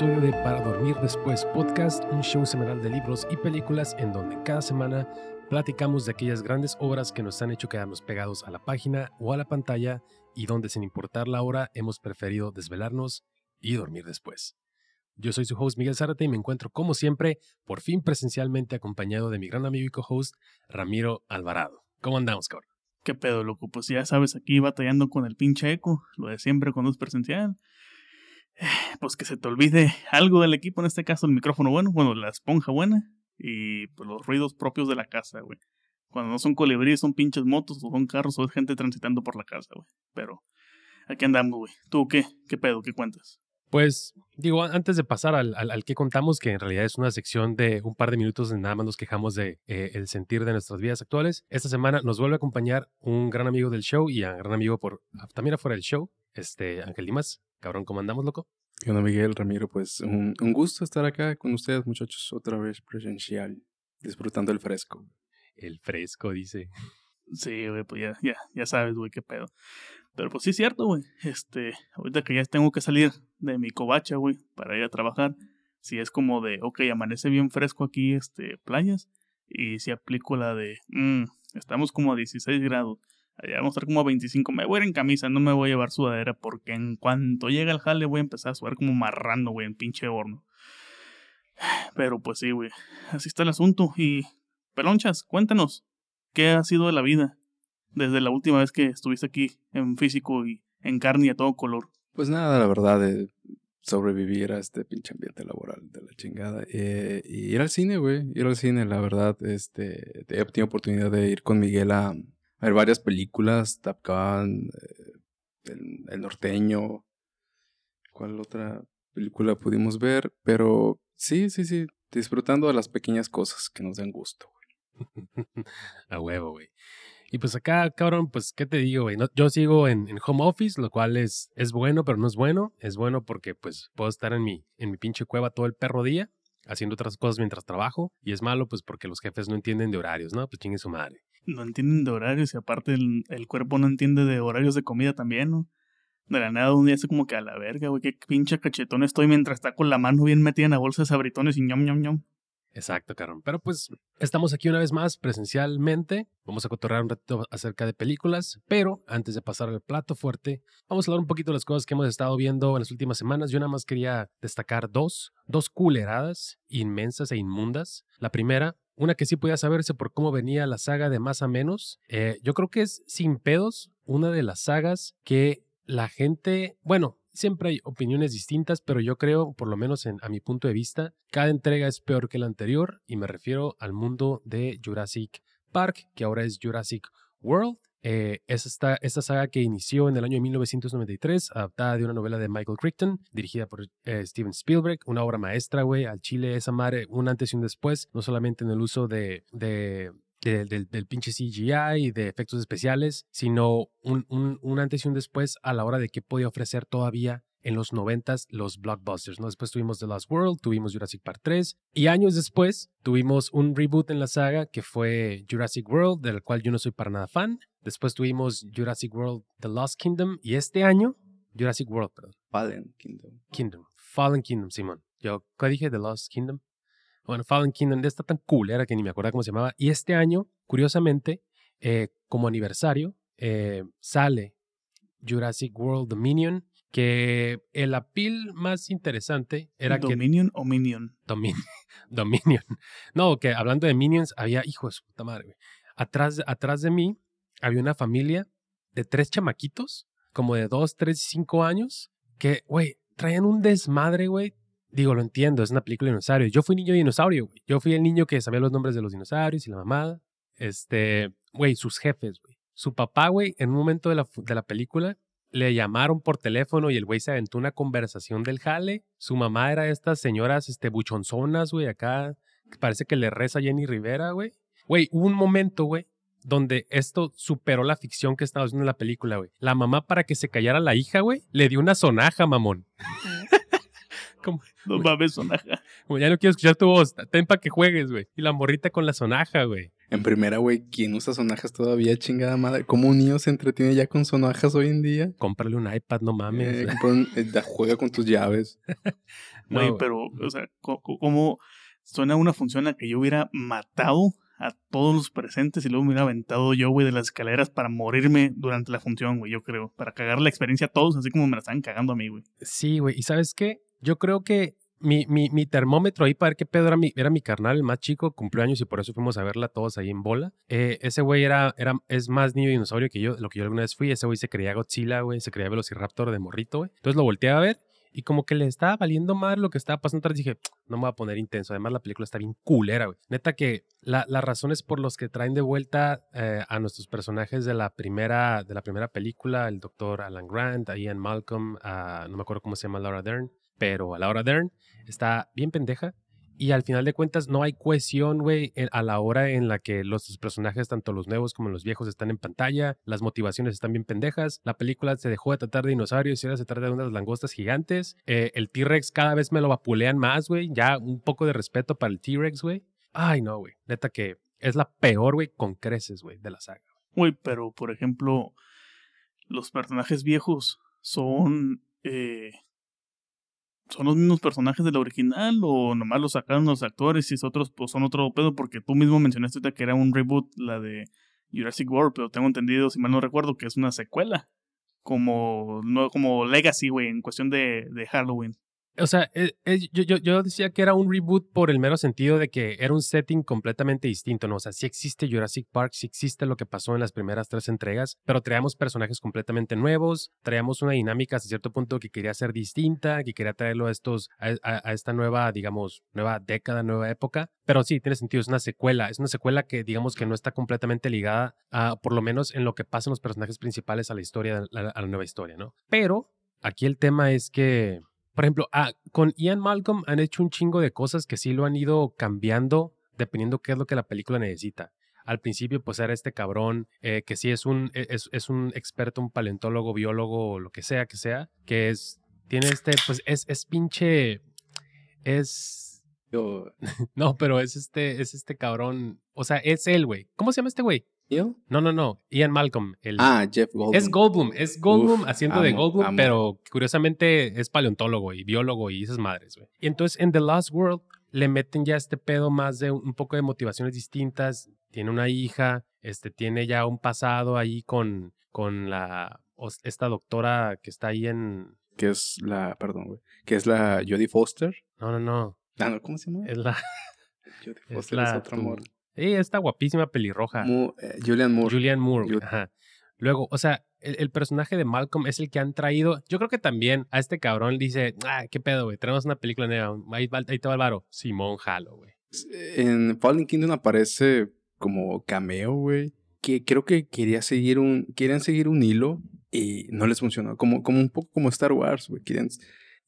episodio de Para Dormir Después Podcast, un show semanal de libros y películas en donde cada semana platicamos de aquellas grandes obras que nos han hecho quedarnos pegados a la página o a la pantalla y donde sin importar la hora hemos preferido desvelarnos y dormir después. Yo soy su host Miguel Zárate y me encuentro como siempre, por fin presencialmente acompañado de mi gran amigo y co-host Ramiro Alvarado. ¿Cómo andamos, cabrón? ¿Qué pedo, loco? Pues ya sabes, aquí batallando con el pinche eco, lo de siempre cuando es presencial. Pues que se te olvide algo del equipo, en este caso el micrófono bueno, bueno, la esponja buena y pues los ruidos propios de la casa, güey. Cuando no son colibríes, son pinches motos o son carros o es gente transitando por la casa, güey. Pero aquí andamos, güey. ¿Tú qué? ¿Qué pedo? ¿Qué cuentas? Pues digo, antes de pasar al, al, que contamos, que en realidad es una sección de un par de minutos en nada más nos quejamos de eh, el sentir de nuestras vidas actuales, esta semana nos vuelve a acompañar un gran amigo del show y un gran amigo por también afuera del show, este Ángel Dimas. Cabrón, ¿cómo andamos, loco? ¿Qué onda, Miguel, Ramiro? Pues un, un gusto estar acá con ustedes, muchachos, otra vez presencial, disfrutando el fresco. El fresco, dice. Sí, güey, pues ya, ya, ya sabes, güey, qué pedo. Pero pues sí es cierto, güey. Este, ahorita que ya tengo que salir de mi covacha, güey, para ir a trabajar, si es como de, ok, amanece bien fresco aquí, este, playas, y si aplico la de, mmm, estamos como a 16 grados, allá vamos a estar como a 25, me voy a ir en camisa, no me voy a llevar sudadera, porque en cuanto llegue al jale voy a empezar a sudar como marrando, güey, en pinche horno. Pero pues sí, güey, así está el asunto, y, pelonchas, cuéntanos, ¿qué ha sido de la vida? desde la última vez que estuviste aquí en físico y en carne y a todo color? Pues nada, la verdad, de sobrevivir a este pinche ambiente laboral de la chingada. Eh, y ir al cine, güey, ir al cine, la verdad, este, he tenido oportunidad de ir con Miguel a, ver varias películas, Top Gun, eh, el, Norteño, ¿cuál otra película pudimos ver? Pero sí, sí, sí, disfrutando de las pequeñas cosas que nos den gusto, güey. a huevo, güey. Y pues acá, cabrón, pues, ¿qué te digo, güey? yo sigo en, home office, lo cual es, es bueno, pero no es bueno. Es bueno porque, pues, puedo estar en mi, en mi pinche cueva todo el perro día, haciendo otras cosas mientras trabajo. Y es malo, pues, porque los jefes no entienden de horarios, ¿no? Pues chingue su madre. No entienden de horarios y aparte el, cuerpo no entiende de horarios de comida también, ¿no? De la nada un día hace como que a la verga, güey, qué pinche cachetón estoy mientras está con la mano bien metida en la bolsa de sabritones y ñom, ñom, ñom. Exacto, Carón. Pero pues estamos aquí una vez más presencialmente. Vamos a cotorrear un ratito acerca de películas, pero antes de pasar al plato fuerte, vamos a hablar un poquito de las cosas que hemos estado viendo en las últimas semanas. Yo nada más quería destacar dos, dos culeradas inmensas e inmundas. La primera, una que sí podía saberse por cómo venía la saga de más a menos. Eh, yo creo que es sin pedos una de las sagas que la gente, bueno, Siempre hay opiniones distintas, pero yo creo, por lo menos a mi punto de vista, cada entrega es peor que la anterior y me refiero al mundo de Jurassic Park, que ahora es Jurassic World. Eh, es esta, esta, saga que inició en el año 1993, adaptada de una novela de Michael Crichton, dirigida por eh, Steven Spielberg, una obra maestra, güey, al Chile esa madre, un antes y un después, no solamente en el uso de del, del, pinche CGI y de efectos especiales, sino un, un, un, antes y un después a la hora de qué podía ofrecer todavía en los noventas los blockbusters, ¿no? Después tuvimos The Last World, tuvimos Jurassic Park 3 y años después tuvimos un reboot en la saga que fue Jurassic World, del cual yo no soy para nada fan. Después tuvimos Jurassic World The Lost Kingdom y este año Jurassic World, perdón. Fallen Kingdom. Kingdom. Fallen Kingdom, Simón. Yo, ¿qué dije? The Lost Kingdom. Bueno, Fallen Kingdom está tan cool, era que ni me acuerdo cómo se llamaba. Y este año, curiosamente, eh, como aniversario, eh, sale Jurassic World Dominion, que el apil más interesante era que... ¿Dominion o Minion? Dominion. No, que hablando de Minions, había, hijo de su puta madre, Atrás, atrás de mí había una familia de tres chamaquitos, como de dos, tres y cinco años, que, güey, traían un desmadre, güey, Digo, lo entiendo, es una película de dinosaurios. Yo fui niño dinosaurio, güey. Yo fui el niño que sabía los nombres de los dinosaurios y la mamada. Este, güey, sus jefes, güey. Su papá, güey, en un momento de la, de la película, le llamaron por teléfono y el güey se aventó una conversación del jale. Su mamá era estas señoras, este, buchonzonas, güey, acá. Parece que le reza Jenny Rivera, güey. Güey, hubo un momento, güey, donde esto superó la ficción que estaba haciendo en la película, güey. La mamá, para que se callara la hija, güey, le dio una sonaja, mamón. Como, no mames, sonaja. Como ya no quiero escuchar tu voz, ten para que juegues, güey. Y la morrita con la sonaja, güey. En primera, güey, ¿quién usa sonajas todavía, chingada madre? ¿Cómo un niño se entretiene ya con sonajas hoy en día? Cómprale un iPad, no mames. Eh, compra un- eh, juega con tus llaves. No, Güey, pero, o sea, ¿cómo suena una función a que yo hubiera matado a todos los presentes y luego me hubiera aventado yo, güey, de las escaleras para morirme durante la función, güey, yo creo. Para cagar la experiencia a todos, así como me la estaban cagando a mí, güey. Sí, güey. ¿Y sabes qué? Yo creo que mi, mi, mi termómetro ahí para ver qué pedo era mi, era mi carnal, el más chico, cumplió años y por eso fuimos a verla todos ahí en bola. Eh, ese güey era, era, es más niño dinosaurio que yo, lo que yo alguna vez fui. Ese güey se creía Godzilla, güey, se creía Velociraptor de morrito, güey. Entonces lo volteé a ver y como que le estaba valiendo mal lo que estaba pasando atrás. Dije, no me voy a poner intenso. Además, la película está bien culera, güey. Neta que la- las razones por las que traen de vuelta eh, a nuestros personajes de la primera, de la primera película, el doctor Alan Grant, a Ian Malcolm, a, no me acuerdo cómo se llama Laura Dern, pero a Laura Dern está bien pendeja. Y al final de cuentas no hay cohesión, güey, a la hora en la que los personajes, tanto los nuevos como los viejos, están en pantalla. Las motivaciones están bien pendejas. La película se dejó de tratar de dinosaurios y ahora se trata de unas langostas gigantes. Eh, el T-Rex cada vez me lo vapulean más, güey. Ya un poco de respeto para el T-Rex, güey. Ay, no, güey. Neta que es la peor, güey, con creces, güey, de la saga. Güey, pero, por ejemplo, los personajes viejos son... eh, ¿Son los mismos personajes de la original o nomás los sacaron los actores y es otros pues son otro pedo? Porque tú mismo mencionaste que era un reboot, la de Jurassic World, pero tengo entendido, si mal no recuerdo, que es una secuela. Como, no, como Legacy, güey, en cuestión de, de Halloween. O sea, eh, yo, yo, yo decía que era un reboot por el mero sentido de que era un setting completamente distinto, ¿no? O sea, sí existe Jurassic Park, sí existe lo que pasó en las primeras tres entregas, pero traíamos personajes completamente nuevos, traíamos una dinámica hasta cierto punto que quería ser distinta, que quería traerlo a estos, a esta nueva, digamos, nueva década, nueva época. Pero sí, tiene sentido, es una secuela, es una secuela que digamos que no está completamente ligada a, por lo menos en lo que pasan los personajes principales a la historia, a la, a la nueva historia, ¿no? Pero aquí el tema es que por ejemplo, ah, con Ian Malcolm han hecho un chingo de cosas que sí lo han ido cambiando dependiendo qué es lo que la película necesita. Al principio, pues era este cabrón eh, que sí es un, e- es, es un experto, un paleontólogo, biólogo, lo que sea que sea, que es, tiene este, pues es, es pinche, es, no, pero es este, es este cabrón, o sea, es él, güey. ¿Cómo se llama este güey? ¿Yo? No, no, no, Ian Malcolm. El, Ah, Jeff Goldblum. es Goldblum, es Goldblum Uf, haciendo de Goldblum, amo. pero curiosamente es paleontólogo y biólogo y esas madres, güey. Y entonces en The Lost World le meten ya este pedo más de un poco de motivaciones distintas. Tiene una hija, este, tiene ya un pasado ahí con, con la, esta doctora que está ahí en, Que es la, perdón, güey. Que es la Jodie Foster. no, no, no, Ah, ¿cómo se llama? es la, Jodie es Foster es, la, otra tu- amor. Sí, esta guapísima pelirroja. Julian Moore. Julian Moore. güey, Ju- Ajá. Luego, o sea, el, el personaje de Malcolm es el que han traído. Yo creo que también a este cabrón dice, ah, qué pedo, güey. Tenemos una película nueva. Ahí, ahí te va el varo. Simón Jalo, güey. En Fallen Kingdom aparece como cameo, güey. Que creo que quería seguir un, querían seguir un hilo y no les funcionó. Como, como un poco como Star Wars, güey. Querían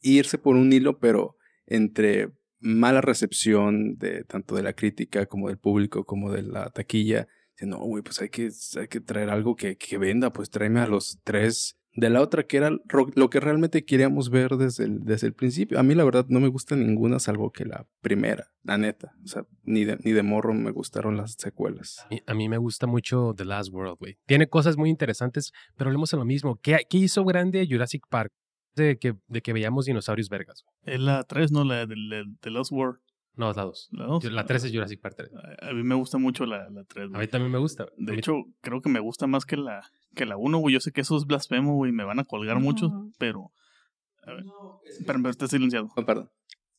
irse por un hilo, pero entre mala recepción de tanto de la crítica como del público como de la taquilla. No, güey, pues hay que, hay que traer algo que, que venda, pues tráeme a los tres de la otra, que era lo que realmente queríamos ver desde el, desde el principio. A mí, la verdad, no me gusta ninguna, salvo que la primera, la neta. O sea, ni de, ni de morro me gustaron las secuelas. A mí me gusta mucho The Last World, güey. Tiene cosas muy interesantes, pero hablemos de lo mismo. ¿Qué, qué hizo grande Jurassic Park? De que, de que veíamos dinosaurios vergas. güey. Es la 3, ¿no? La de, de, de Lost World. No, es la 2. La 2. La 3 es Jurassic Park 3. A, mí me gusta mucho la, la 3, A mí también me gusta. güey. De hecho, creo que me gusta más que la que la 1, güey. Yo sé que eso es blasfemo, güey. Me van a colgar muchos, pero... A ver, espérame, está silenciado. Oh, perdón.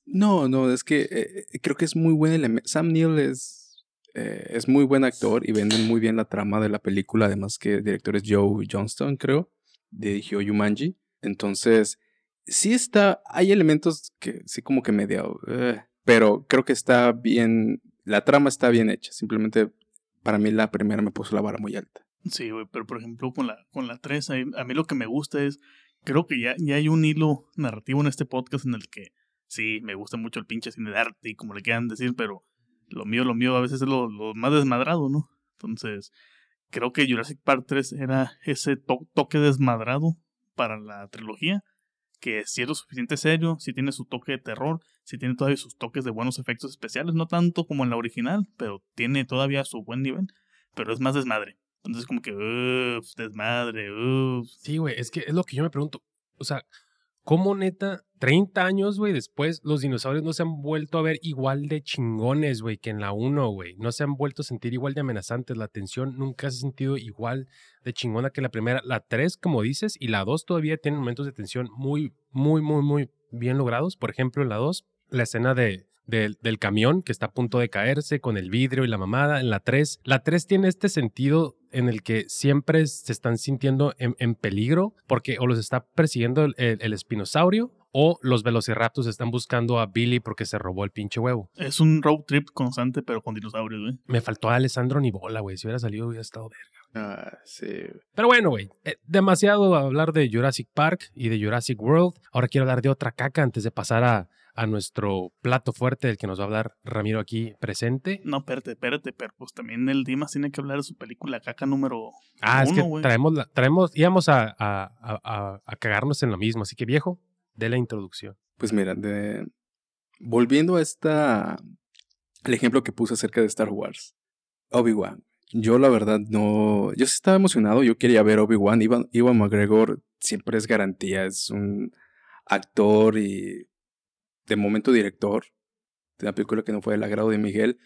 No, no, es que eh, creo que es muy buen elemento. Sam Neill es, eh, es muy buen actor y venden muy bien la trama de la película. Además que el director es Joe Johnston, creo. Dirigió Yumanji. Entonces, sí está, hay elementos que sí como que medio... eh, pero creo que está bien, la trama está bien hecha. Simplemente para mí la primera me puso la vara muy alta. Sí, güey, pero por ejemplo con la, con la 3, a, mí lo que me gusta es, creo que ya, ya hay un hilo narrativo en este podcast en el que sí, me gusta mucho el pinche cine de arte y como le quieran decir, pero lo mío, lo mío a veces es lo, lo más desmadrado, ¿no? Entonces, creo que Jurassic Park 3 era ese to- toque desmadrado para la trilogía que si es lo suficiente serio, si tiene su toque de terror, si tiene todavía sus toques de buenos efectos especiales, no tanto como en la original, pero tiene todavía su buen nivel, pero es más desmadre. Entonces como que, uff, desmadre, uff. Sí, güey, es que es lo que yo me pregunto. O sea, ¿cómo neta 30 años, güey, después los dinosaurios no se han vuelto a ver igual de chingones, güey, que en la 1, güey? No se han vuelto a sentir igual de amenazantes. La tensión nunca se ha sentido igual de chingona que la primera. La 3, como dices, y la 2 todavía tienen momentos de tensión muy, muy, muy, muy bien logrados. Por ejemplo, en la 2, la escena de, del, del camión que está a punto de caerse con el vidrio y la mamada. En la 3, la 3 tiene este sentido en el que siempre se están sintiendo en, en peligro porque o los está persiguiendo el, el- el espinosaurio o los velociraptors están buscando a Billy porque se robó el pinche huevo. Es un road trip constante, pero con dinosaurios, güey. Me faltó a Alessandro Nibola, güey. Si hubiera salido hubiera estado verga. Ah, sí. güey. Pero bueno, güey, eh, demasiado hablar de Jurassic Park y de Jurassic World. Ahora quiero hablar de otra caca antes de pasar a, a nuestro plato fuerte del que nos va a hablar Ramiro aquí presente. No, espérate, espérate, pero pues también el Dimas tiene que hablar de su película caca número Ah, es que güey. traemos, la- traemos, íbamos a, a, a- a- cagarnos en lo mismo. Así que viejo, de la introducción. Pues mira, de... volviendo a esta... El ejemplo que puse acerca de Star Wars. Obi-Wan. Yo la verdad no... Yo sí estaba emocionado, yo quería ver Obi-Wan. Iwan, Iwan McGregor siempre es garantía, es un actor y de momento director de una película que no fue del agrado de Miguel.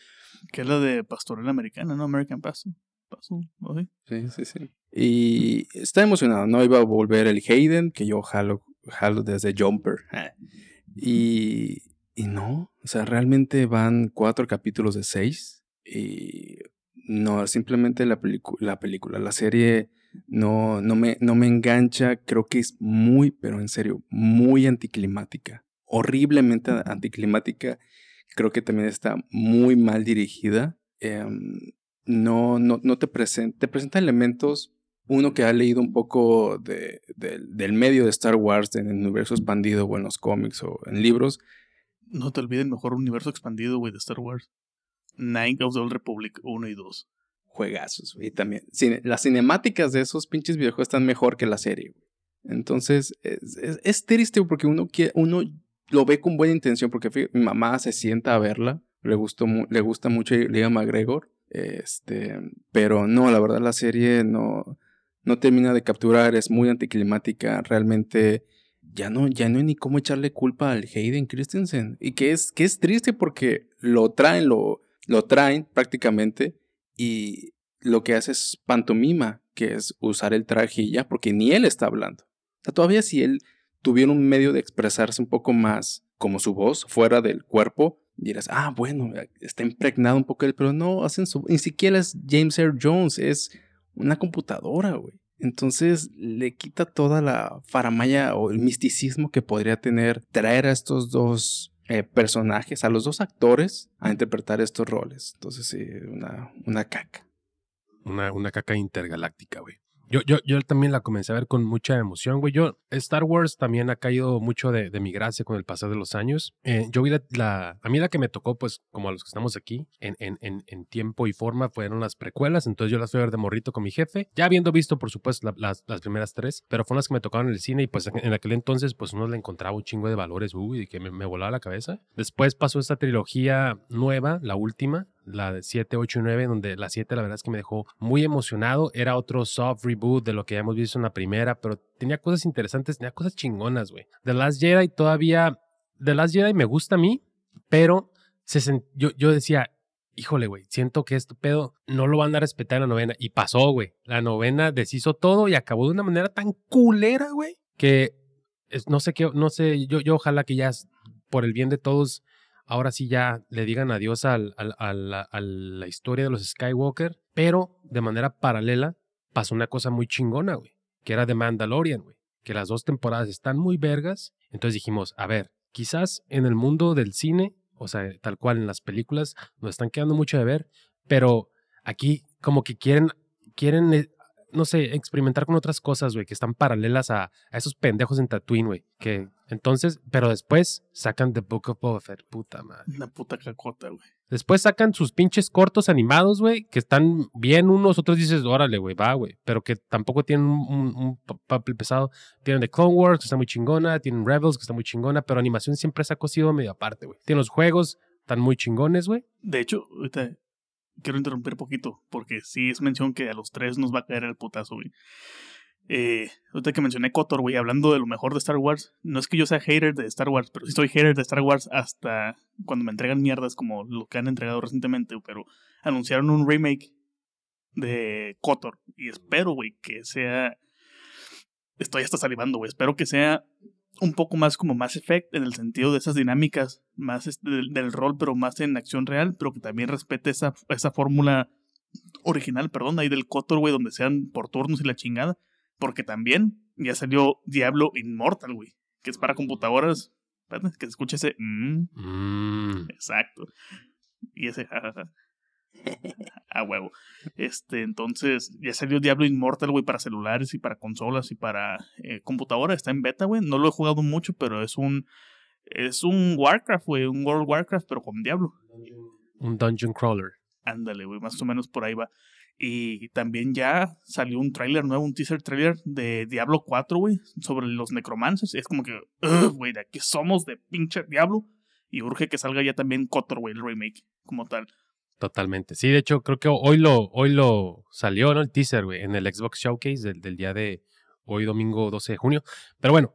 Que es la de Pastorela Americana, ¿no? American Paso. Paso, ¿o sí? Sí, sí, sí. Y está emocionado, ¿no? Iba a volver el Hayden, que yo jalo, jalo desde Jumper. Y, y no, o sea, realmente van cuatro capítulos de seis. Y no, simplemente la, la película, la serie no, no, me, no me engancha. Creo que es muy, pero en serio, muy anticlimática. Horriblemente anticlimática. Creo que también está muy mal dirigida. Em, no, no, no te presenta, te presenta elementos. Uno que ha leído un poco de, del- del medio de Star Wars en el universo expandido o en los cómics o en libros, No te olvides el mejor universo expandido, güey, de Star Wars. Knight of the Old Republic 1 y 2. juegazos, güey. También, cine- las cinemáticas de esos pinches videojuegos están mejor que la serie, güey. Entonces, es, es- es triste porque uno, quiere, uno lo ve con buena intención, porque fí- mi mamá se sienta a verla, le, gustó, le gusta mucho Liam McGregor, este, pero no, la verdad la serie no, no termina de capturar, es muy anticlimática, realmente ya no, ya no hay ni cómo echarle culpa al Hayden Christensen. Y que es, que es triste porque lo traen, lo, lo traen prácticamente y lo que hace es pantomima, que es usar el traje y ya, porque ni él está hablando. O sea, todavía si él tuviera un medio de expresarse un poco más como su voz, fuera del cuerpo, dirás, ah, bueno, está impregnado un poco él, pero no, hacen su... Ni siquiera es James Earl Jones, es una computadora, güey. Entonces le quita toda la faramaya o el misticismo que podría tener traer a estos dos eh, personajes, a los dos actores, a interpretar estos roles. Entonces sí, una, una caca. Una, una caca intergaláctica, güey. Yo, yo, yo también la comencé a ver con mucha emoción, güey. Yo, Star Wars también ha caído mucho de, de mi gracia con el pasar de los años. Eh, yo vi la, la- a mí la que me tocó, pues, como a los que estamos aquí, en, en, en, tiempo y forma, fueron las precuelas. Entonces yo las fui a ver de morrito con mi jefe. Ya habiendo visto, por supuesto, la- las, las primeras tres, pero fueron las que me tocaron en el cine y pues en aquel entonces, pues uno le encontraba un chingo de valores, uy, que me, me volaba la cabeza. Después pasó esta trilogía nueva, la última, la de 7, 8 y 9, donde la 7 la verdad es que me dejó muy emocionado. Era otro soft reboot de lo que ya hemos visto en la primera, pero tenía cosas interesantes, tenía cosas chingonas, güey. The Last Jedi todavía, The Last Jedi me gusta a mí, pero se sen- yo, yo decía, híjole, güey, siento que este pedo no lo van a respetar en la novena. Y pasó, güey. La novena deshizo todo y acabó de una manera tan culera, güey, que es- no sé qué, no sé, yo, yo ojalá que ya, por el bien de todos, ahora sí ya le digan adiós al, al- a, la, a la historia de los Skywalker, pero de manera paralela pasó una cosa muy chingona, güey, que era de Mandalorian, güey, que las dos temporadas están muy vergas, entonces dijimos, a ver, quizás en el mundo del cine, o sea, tal cual en las películas, nos están quedando mucho de ver, pero aquí como que quieren, quieren, eh, no sé, experimentar con otras cosas, güey, que están paralelas a, a esos pendejos en Tatooine, güey, que entonces, pero después sacan The Book of Boba Fett, puta madre. Una puta cacota, güey. Después sacan sus pinches cortos animados, güey, que están bien unos, otros dices, órale, güey, va, güey, pero que tampoco tienen un, un papel pesado. Tienen The Clone Wars, que está muy chingona, tienen Rebels, que está muy chingona, pero animación siempre se ha cosido medio aparte, güey. Tienen los juegos, están muy chingones, güey. De hecho, ahorita quiero interrumpir un poquito, porque sí es mención que a los tres nos va a caer el putazo, güey. Eh, ahorita que mencioné Kotor, güey, hablando de lo mejor de Star Wars, no es que yo sea hater de Star Wars, pero sí soy hater de Star Wars hasta cuando me entregan mierdas como lo que han entregado recientemente, pero anunciaron un remake de Kotor y espero, güey, que sea... Estoy hasta salivando, güey, espero que sea un poco más como Mass Effect en el sentido de esas dinámicas más del, del, rol, pero más en acción real, pero que también respete esa, esa fórmula original, perdón, ahí del Kotor, güey, donde sean por turnos y la chingada. Porque también ya salió Diablo Immortal, güey. Que es para computadoras. Que se escuche ese. Mm. Mm. Exacto. Y ese jajaja. A huevo. Este, entonces, ya salió Diablo Immortal, güey, para celulares y para consolas y para eh, computadora. Está en beta, güey. No lo he jugado mucho, pero es un. Es un Warcraft, güey. Un World Warcraft, pero con Diablo. Un Dungeon Crawler. Ándale, güey. Más o menos por ahí va. Y también ya salió un tráiler nuevo, un teaser trailer de Diablo 4, güey, sobre los necromancers. Es como que, güey, de aquí somos de pinche Diablo. Y urge que salga ya también Kotor, güey, el remake, como tal. Totalmente. Sí, de hecho, creo que hoy lo, hoy lo salió, ¿no? El teaser, güey, en el Xbox Showcase del, del día de hoy, domingo 12 de junio. Pero bueno,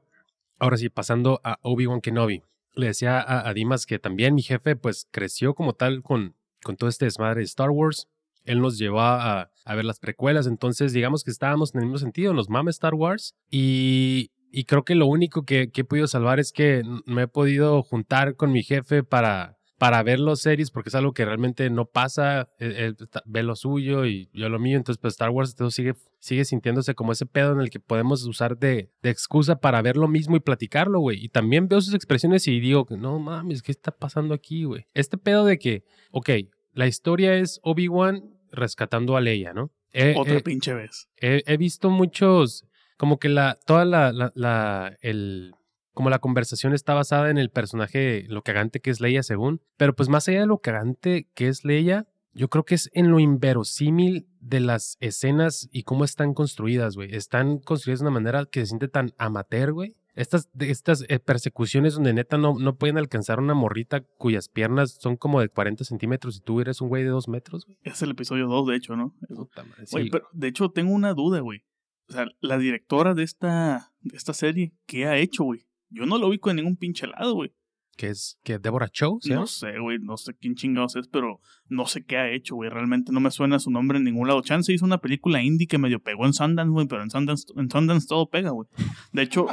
ahora sí, pasando a Obi-Wan Kenobi. Le decía a, a, Dimas que también mi jefe, pues, creció como tal con, con todo este desmadre de Star Wars. Él nos llevó a, ver las precuelas, entonces digamos que estábamos en el mismo sentido, nos mama Star Wars y, creo que lo único que, que, he podido salvar es que me he podido juntar con mi jefe para, ver los series porque es algo que realmente no pasa, él, él ve lo suyo y yo lo mío, entonces pues Star Wars todo sigue, sigue sintiéndose como ese pedo en el que podemos usar de, de excusa para ver lo mismo y platicarlo, güey. Y también veo sus expresiones y digo, no mames, ¿qué está pasando aquí, güey? Este pedo de que, ok, la historia es Obi-Wan rescatando a Leia, ¿no? He, Otra he, pinche vez. He, he, visto muchos, como que la, toda la, la, la, el, como la conversación está basada en el personaje, lo cagante que es Leia según, pero pues más allá de lo cagante que es Leia, yo creo que es en lo inverosímil de las escenas y cómo están construidas, güey. Están construidas de una manera que se siente tan amateur, güey. Estas, estas eh, persecuciones donde neta no, no pueden alcanzar una morrita cuyas piernas son como de 40 centímetros y tú eres un güey de 2 metros, güey. Es el episodio 2, de hecho, ¿no? Puta madre, Oye, sí. pero de hecho tengo una duda, güey. O sea, la directora de esta, de esta serie, ¿qué ha hecho, güey? Yo no lo ubico en ningún pinche lado, güey. ¿Que es que Deborah Chow? ¿sí? No sé, güey, no sé quién chingados es, pero no sé qué ha hecho, güey. Realmente no me suena su nombre en ningún lado. Chance hizo una película indie que medio pegó en Sundance, güey, pero en Sundance, en Sundance todo pega, güey. De hecho,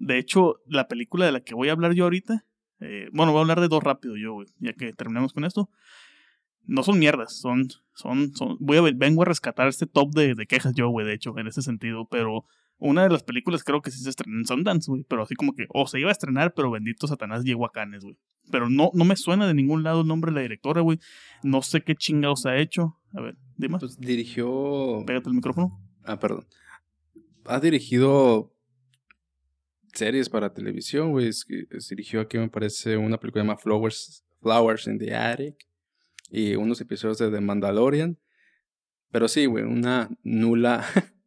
de hecho, la película de la que voy a hablar yo ahorita, eh, bueno, voy a hablar de dos rápido yo, güey, ya que terminemos con esto. No son mierdas, son, son, son, voy a, vengo a rescatar este top de, de quejas yo, güey, de hecho, en ese sentido, pero una de las películas creo que sí se estrenó en Sundance, güey, pero así como que, o oh, se iba a estrenar, pero bendito Satanás llegó a Canes, güey. Pero no, no me suena de ningún lado el nombre de la directora, güey. No sé qué chingados ha hecho. A ver, dime. Pues dirigió. Pégate el micrófono. Ah, perdón. Ha dirigido series para televisión, güey. Dirigió aquí, me parece, una película llamada Flowers, Flowers in the Attic. Y unos episodios de The Mandalorian. Pero sí, güey, una nula.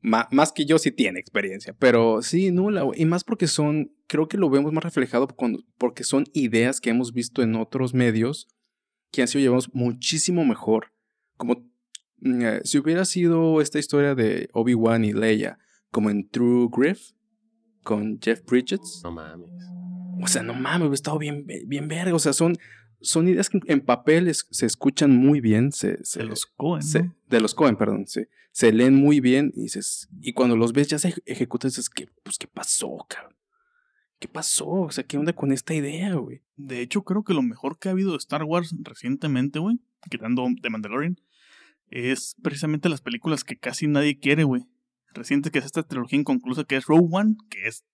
más que yo sí tiene experiencia. Pero sí, nula, güey. Y más porque son. Creo que lo vemos más reflejado cuando, porque son ideas que hemos visto en otros medios que han sido llevados muchísimo mejor. Como eh, si hubiera sido esta historia de Obi-Wan y Leia, como en True Griff, con Jeff Bridges. No mames. O sea, no mames, hubiera estado bien, bien verga. O sea, son, son ideas que en papel es, se escuchan muy bien. Se, se, de los Cohen. Se, ¿no? De los Cohen, perdón. Se, se leen muy bien y, dices, y cuando los ves ya se ejecutan, dices, ¿qué, pues, ¿qué pasó, cabrón? ¿Qué pasó? O sea, ¿qué onda con esta idea, güey? De hecho, creo que lo mejor que ha habido de Star Wars recientemente, güey, quitando The Mandalorian, es precisamente las películas que casi nadie quiere, güey. Reciente que es esta trilogía inconclusa que es Rogue One, que es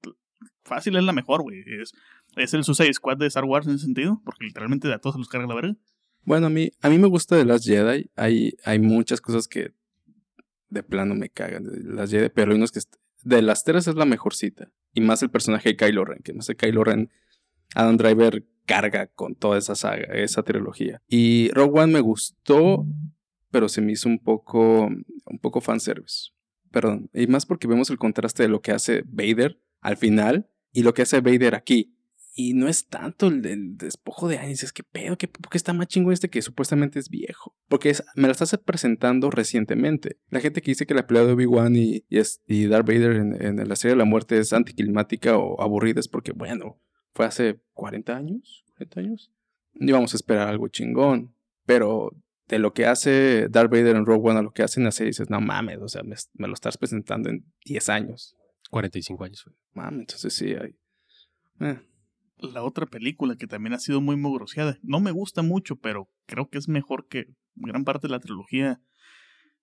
fácil, es la mejor, güey. Es, es el Suicide Squad de Star Wars en ese sentido, porque literalmente a todos se los carga la verga. Bueno, a mí, a mí me gusta de las Jedi. Hay, hay muchas cosas que de plano me cagan de las Jedi, pero hay unos que de las tres es la mejor cita. Y más el personaje de Kylo Ren, que más el Kylo Ren, Adam Driver carga con toda esa saga, esa trilogía. Y Rogue One me gustó, pero se me hizo un poco, un poco fanservice. Perdón, y más porque vemos el contraste de lo que hace Vader al final y lo que hace Vader aquí. Y no es tanto el, despojo de años, es que pedo, que porque está más chingón este que supuestamente es viejo. Porque me la estás presentando recientemente. La gente que dice que la pelea de Obi-Wan y, y, Darth Vader en, en, la serie de la muerte es anticlimática o aburrida es porque, bueno, fue hace 40 años, 40 años. Y vamos a esperar algo chingón. Pero de lo que hace Darth Vader en Rogue One a lo que hace en la serie, dices, no mames, o sea, me, lo estás presentando en 10 años. 45 años. Mames, entonces sí, hay... Eh. La otra película que también ha sido muy mogroseada, no me gusta mucho, pero creo que es mejor que gran parte de la trilogía,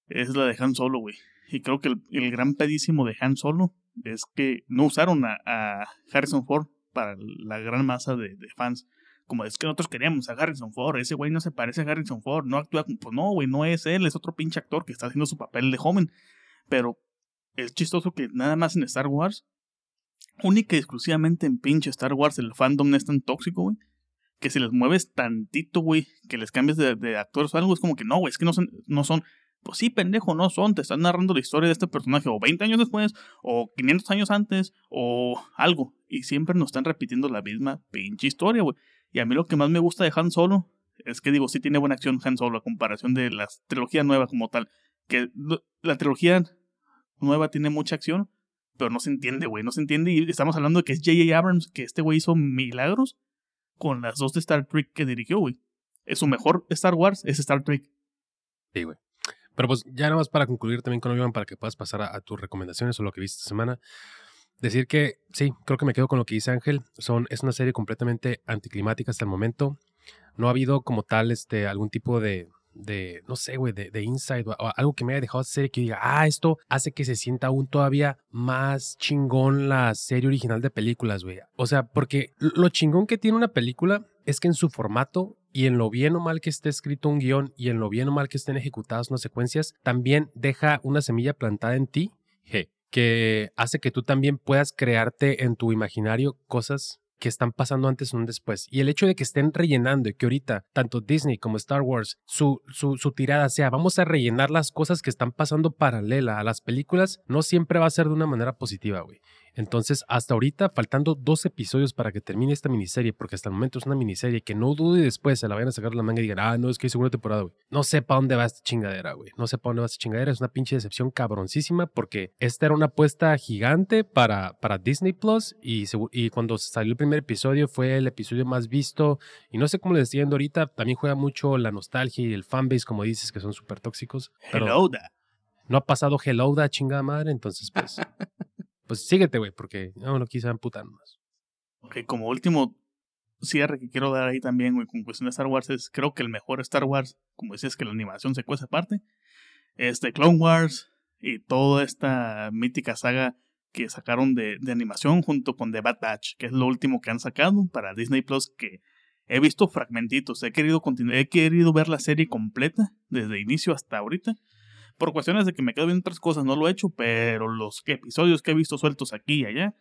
es la de Han Solo, güey. Y creo que el, gran pedísimo de Han Solo es que no usaron a, Harrison Ford para la gran masa de fans como es que nosotros queríamos a Harrison Ford, ese güey no se parece a Harrison Ford, no actúa, pues no, güey, no es él, es otro pinche actor que está haciendo su papel de joven. Pero es chistoso que nada más en Star Wars, única y exclusivamente en pinche Star Wars, el fandom es tan tóxico, güey, que si les mueves tantito, güey, que les cambies de, de actores o algo, es como que no, güey, es que no son, no son, pues sí, pendejo, no son, te están narrando la historia de este personaje, o 20 años después, o 500 años antes, o algo, y siempre nos están repitiendo la misma pinche historia, güey. Y a mí lo que más me gusta de Han Solo es que digo, sí tiene buena acción Han Solo a comparación de la trilogía nueva como tal. Que la trilogía nueva tiene mucha acción, pero no se entiende, güey, no se entiende. Y estamos hablando de que es J.J. Abrams, que este güey hizo milagros con las dos de Star Trek que dirigió, güey. Es su mejor Star Wars, es Star Trek. Sí, güey. Pero pues ya nada más para concluir también con Obi-Wan, para que puedas pasar a, a, tus recomendaciones o lo que viste esta semana. Decir que sí, creo que me quedo con lo que dice Ángel. Son, es una serie completamente anticlimática hasta el momento. No ha habido como tal este, algún tipo de, de no sé, güey, de, de insight o, algo que me haya dejado serie que diga, ah, esto hace que se sienta aún todavía más chingón la serie original de películas, güey. O sea, porque lo chingón que tiene una película es que en su formato y en lo bien o mal que esté escrito un guion y en lo bien o mal que estén ejecutadas unas secuencias, también deja una semilla plantada en ti. Hey, que hace que tú también puedas crearte en tu imaginario cosas que están pasando antes o después. Y el hecho de que estén rellenando y que ahorita tanto Disney como Star Wars, su, su, su, tirada sea, vamos a rellenar las cosas que están pasando paralela a las películas, no siempre va a ser de una manera positiva, güey. Entonces, hasta ahorita, faltando dos episodios para que termine esta miniserie, porque hasta el momento es una miniserie que no dude después se la vayan a sacar la manga y digan, ah, no, es que hay segunda temporada, güey. No sé para dónde va esta chingadera, güey. No sé para dónde va esta chingadera. Es una pinche decepción cabroncísima porque esta era una apuesta gigante para, para Disney Plus y, y cuando salió el primer episodio fue el episodio más visto. Y no sé cómo les estoy diciendo ahorita, también juega mucho la nostalgia y el fanbase, como dices, que son súper tóxicos. Pero No ha pasado Hello da chingada madre, entonces pues. pues síguete, güey, porque no, no quise amputar más. Ok, como último cierre que quiero dar ahí también, güey, con cuestión de Star Wars, es creo que el mejor Star Wars, como decías que la animación se cuece aparte, es de Clone Wars y toda esta mítica saga que sacaron de, de, animación junto con The Bad Batch, que es lo último que han sacado para Disney Plus, que he visto fragmentitos, he querido, he querido ver la serie completa, desde inicio hasta ahorita, por cuestiones de que me quedo viendo otras cosas, no lo he hecho, pero los episodios que he visto sueltos aquí y allá,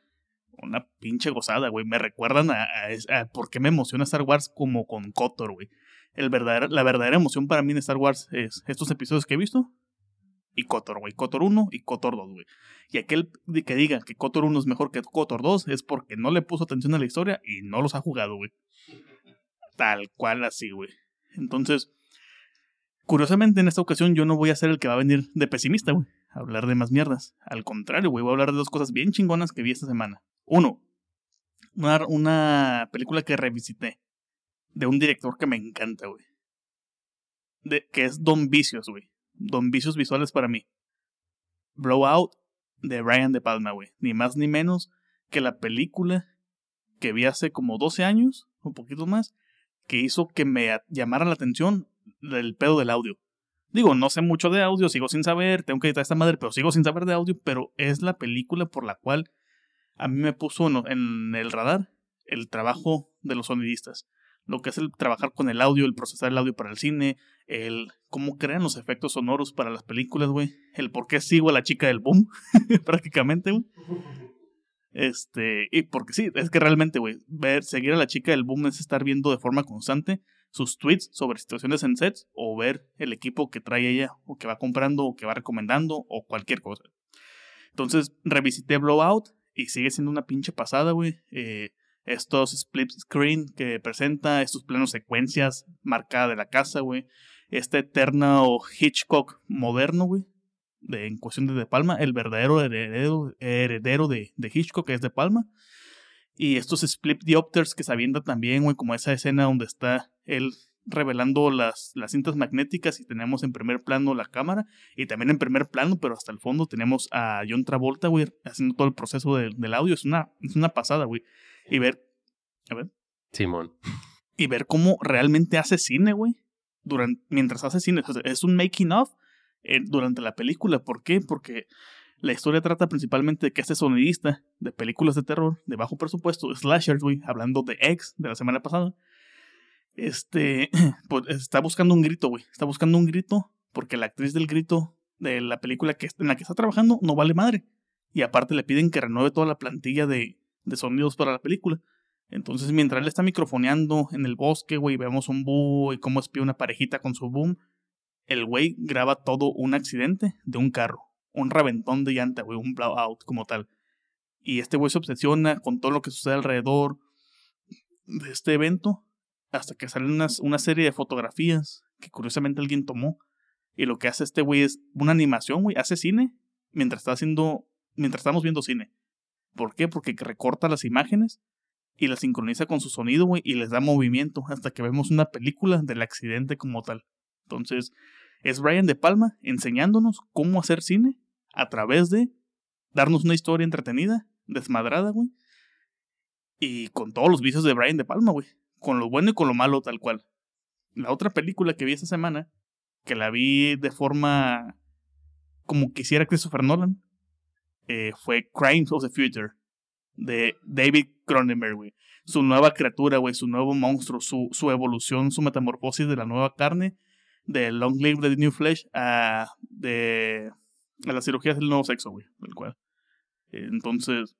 una pinche gozada, güey. Me recuerdan a, por qué me emociona Star Wars como con Kotor, güey. El la verdadera emoción para mí en Star Wars es estos episodios que he visto y Kotor, güey. Kotor 1 y Kotor 2, güey. Y aquel que diga que Kotor 1 es mejor que Kotor 2 es porque no le puso atención a la historia y no los ha jugado, güey. Tal cual así, güey. Entonces, Curiosamente, en esta ocasión yo no voy a ser el que va a venir de pesimista, güey. A hablar de más mierdas. Al contrario, güey, voy a hablar de dos cosas bien chingonas que vi esta semana. Uno, una, película que revisité. De un director que me encanta, güey. Que es Don Vicios, güey. Don Vicios visuales para mí. Blowout de Brian De Palma, güey. Ni más ni menos que la película que vi hace como 12 años, un poquito más, que hizo que me llamara la atención el pedo del audio. Digo, no sé mucho de audio, sigo sin saber, tengo que editar esta madre, pero sigo sin saber de audio, pero es la película por la cual a mí me puso en el radar el trabajo de los sonidistas. Lo que es el trabajar con el audio, el procesar el audio para el cine, el cómo crean los efectos sonoros para las películas, güey. El por qué sigo a la chica del boom, prácticamente, güey. Este, y porque sí, es que realmente, güey, ver, seguir a la chica del boom es estar viendo de forma constante sus tweets sobre situaciones en sets o ver el equipo que trae ella o que va comprando o que va recomendando o cualquier cosa. Entonces revisité Blowout y sigue siendo una pinche pasada, güey. Eh, estos split screen que presenta, estos planos secuencias marcada de la casa, güey. Este eterno Hitchcock moderno, güey. De, en cuestión de De Palma, el verdadero heredero, heredero de, de Hitchcock, que es De Palma. Y estos split diopters que se avientan también, güey, como esa escena donde está él revelando las, las cintas magnéticas y tenemos en primer plano la cámara y también en primer plano, pero hasta el fondo tenemos a John Travolta, güey, haciendo todo el proceso del audio. Es una, es una pasada, güey. Y ver, a ver. Simón. Y ver cómo realmente hace cine, güey. Durante, mientras hace cine. es un making of eh, durante la película. ¿Por qué? Porque la historia trata principalmente de que este sonidista de películas de terror de bajo presupuesto, slashers, güey, hablando de X de la semana pasada, este, pues está buscando un grito, güey. Está buscando un grito porque la actriz del grito de la película que, en la que está trabajando no vale madre. Y aparte le piden que renueve toda la plantilla de, de sonidos para la película. Entonces, mientras él está microfoneando en el bosque, güey, vemos un búho y cómo espía una parejita con su boom, el güey graba todo un accidente de un carro, un reventón de llanta, güey, un blowout como tal. Y este güey se obsesiona con todo lo que sucede alrededor de este evento hasta que salen unas, una serie de fotografías que curiosamente alguien tomó. Y lo que hace este güey es una animación, güey. Hace cine mientras está haciendo. Mientras estamos viendo cine. ¿Por qué? Porque recorta las imágenes y las sincroniza con su sonido, güey, y les da movimiento hasta que vemos una película del accidente como tal. Entonces, es Brian De Palma enseñándonos cómo hacer cine a través de darnos una historia entretenida, desmadrada, güey. Y con todos los vicios de Brian De Palma, güey con lo bueno y con lo malo tal cual. La otra película que vi esta semana, que la vi de forma como quisiera Christopher Nolan, eh, fue Crimes of the Future, de David Cronenberg, güey. Su nueva criatura, güey, su nuevo monstruo, su, su evolución, su metamorfosis de la nueva carne, de Long Live the New Flesh a, de, a las cirugías del nuevo sexo, güey, el cual. entonces,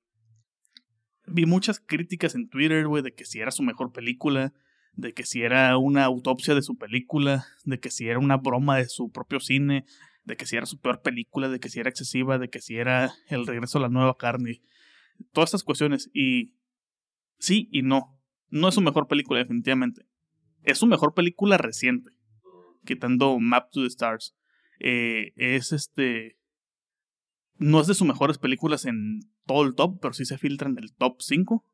vi muchas críticas en Twitter, güey, de que si era su mejor película, de que si era una autopsia de su película, de que si era una broma de su propio cine, de que si era su peor película, de que si era excesiva, de que si era el regreso a la nueva carne. Todas estas cuestiones. Y sí y no. No es su mejor película, definitivamente. Es su mejor película reciente. Quitando Map to the Stars. Eh, es este. No es de sus mejores películas en todo el top, pero sí se filtra en el top 5.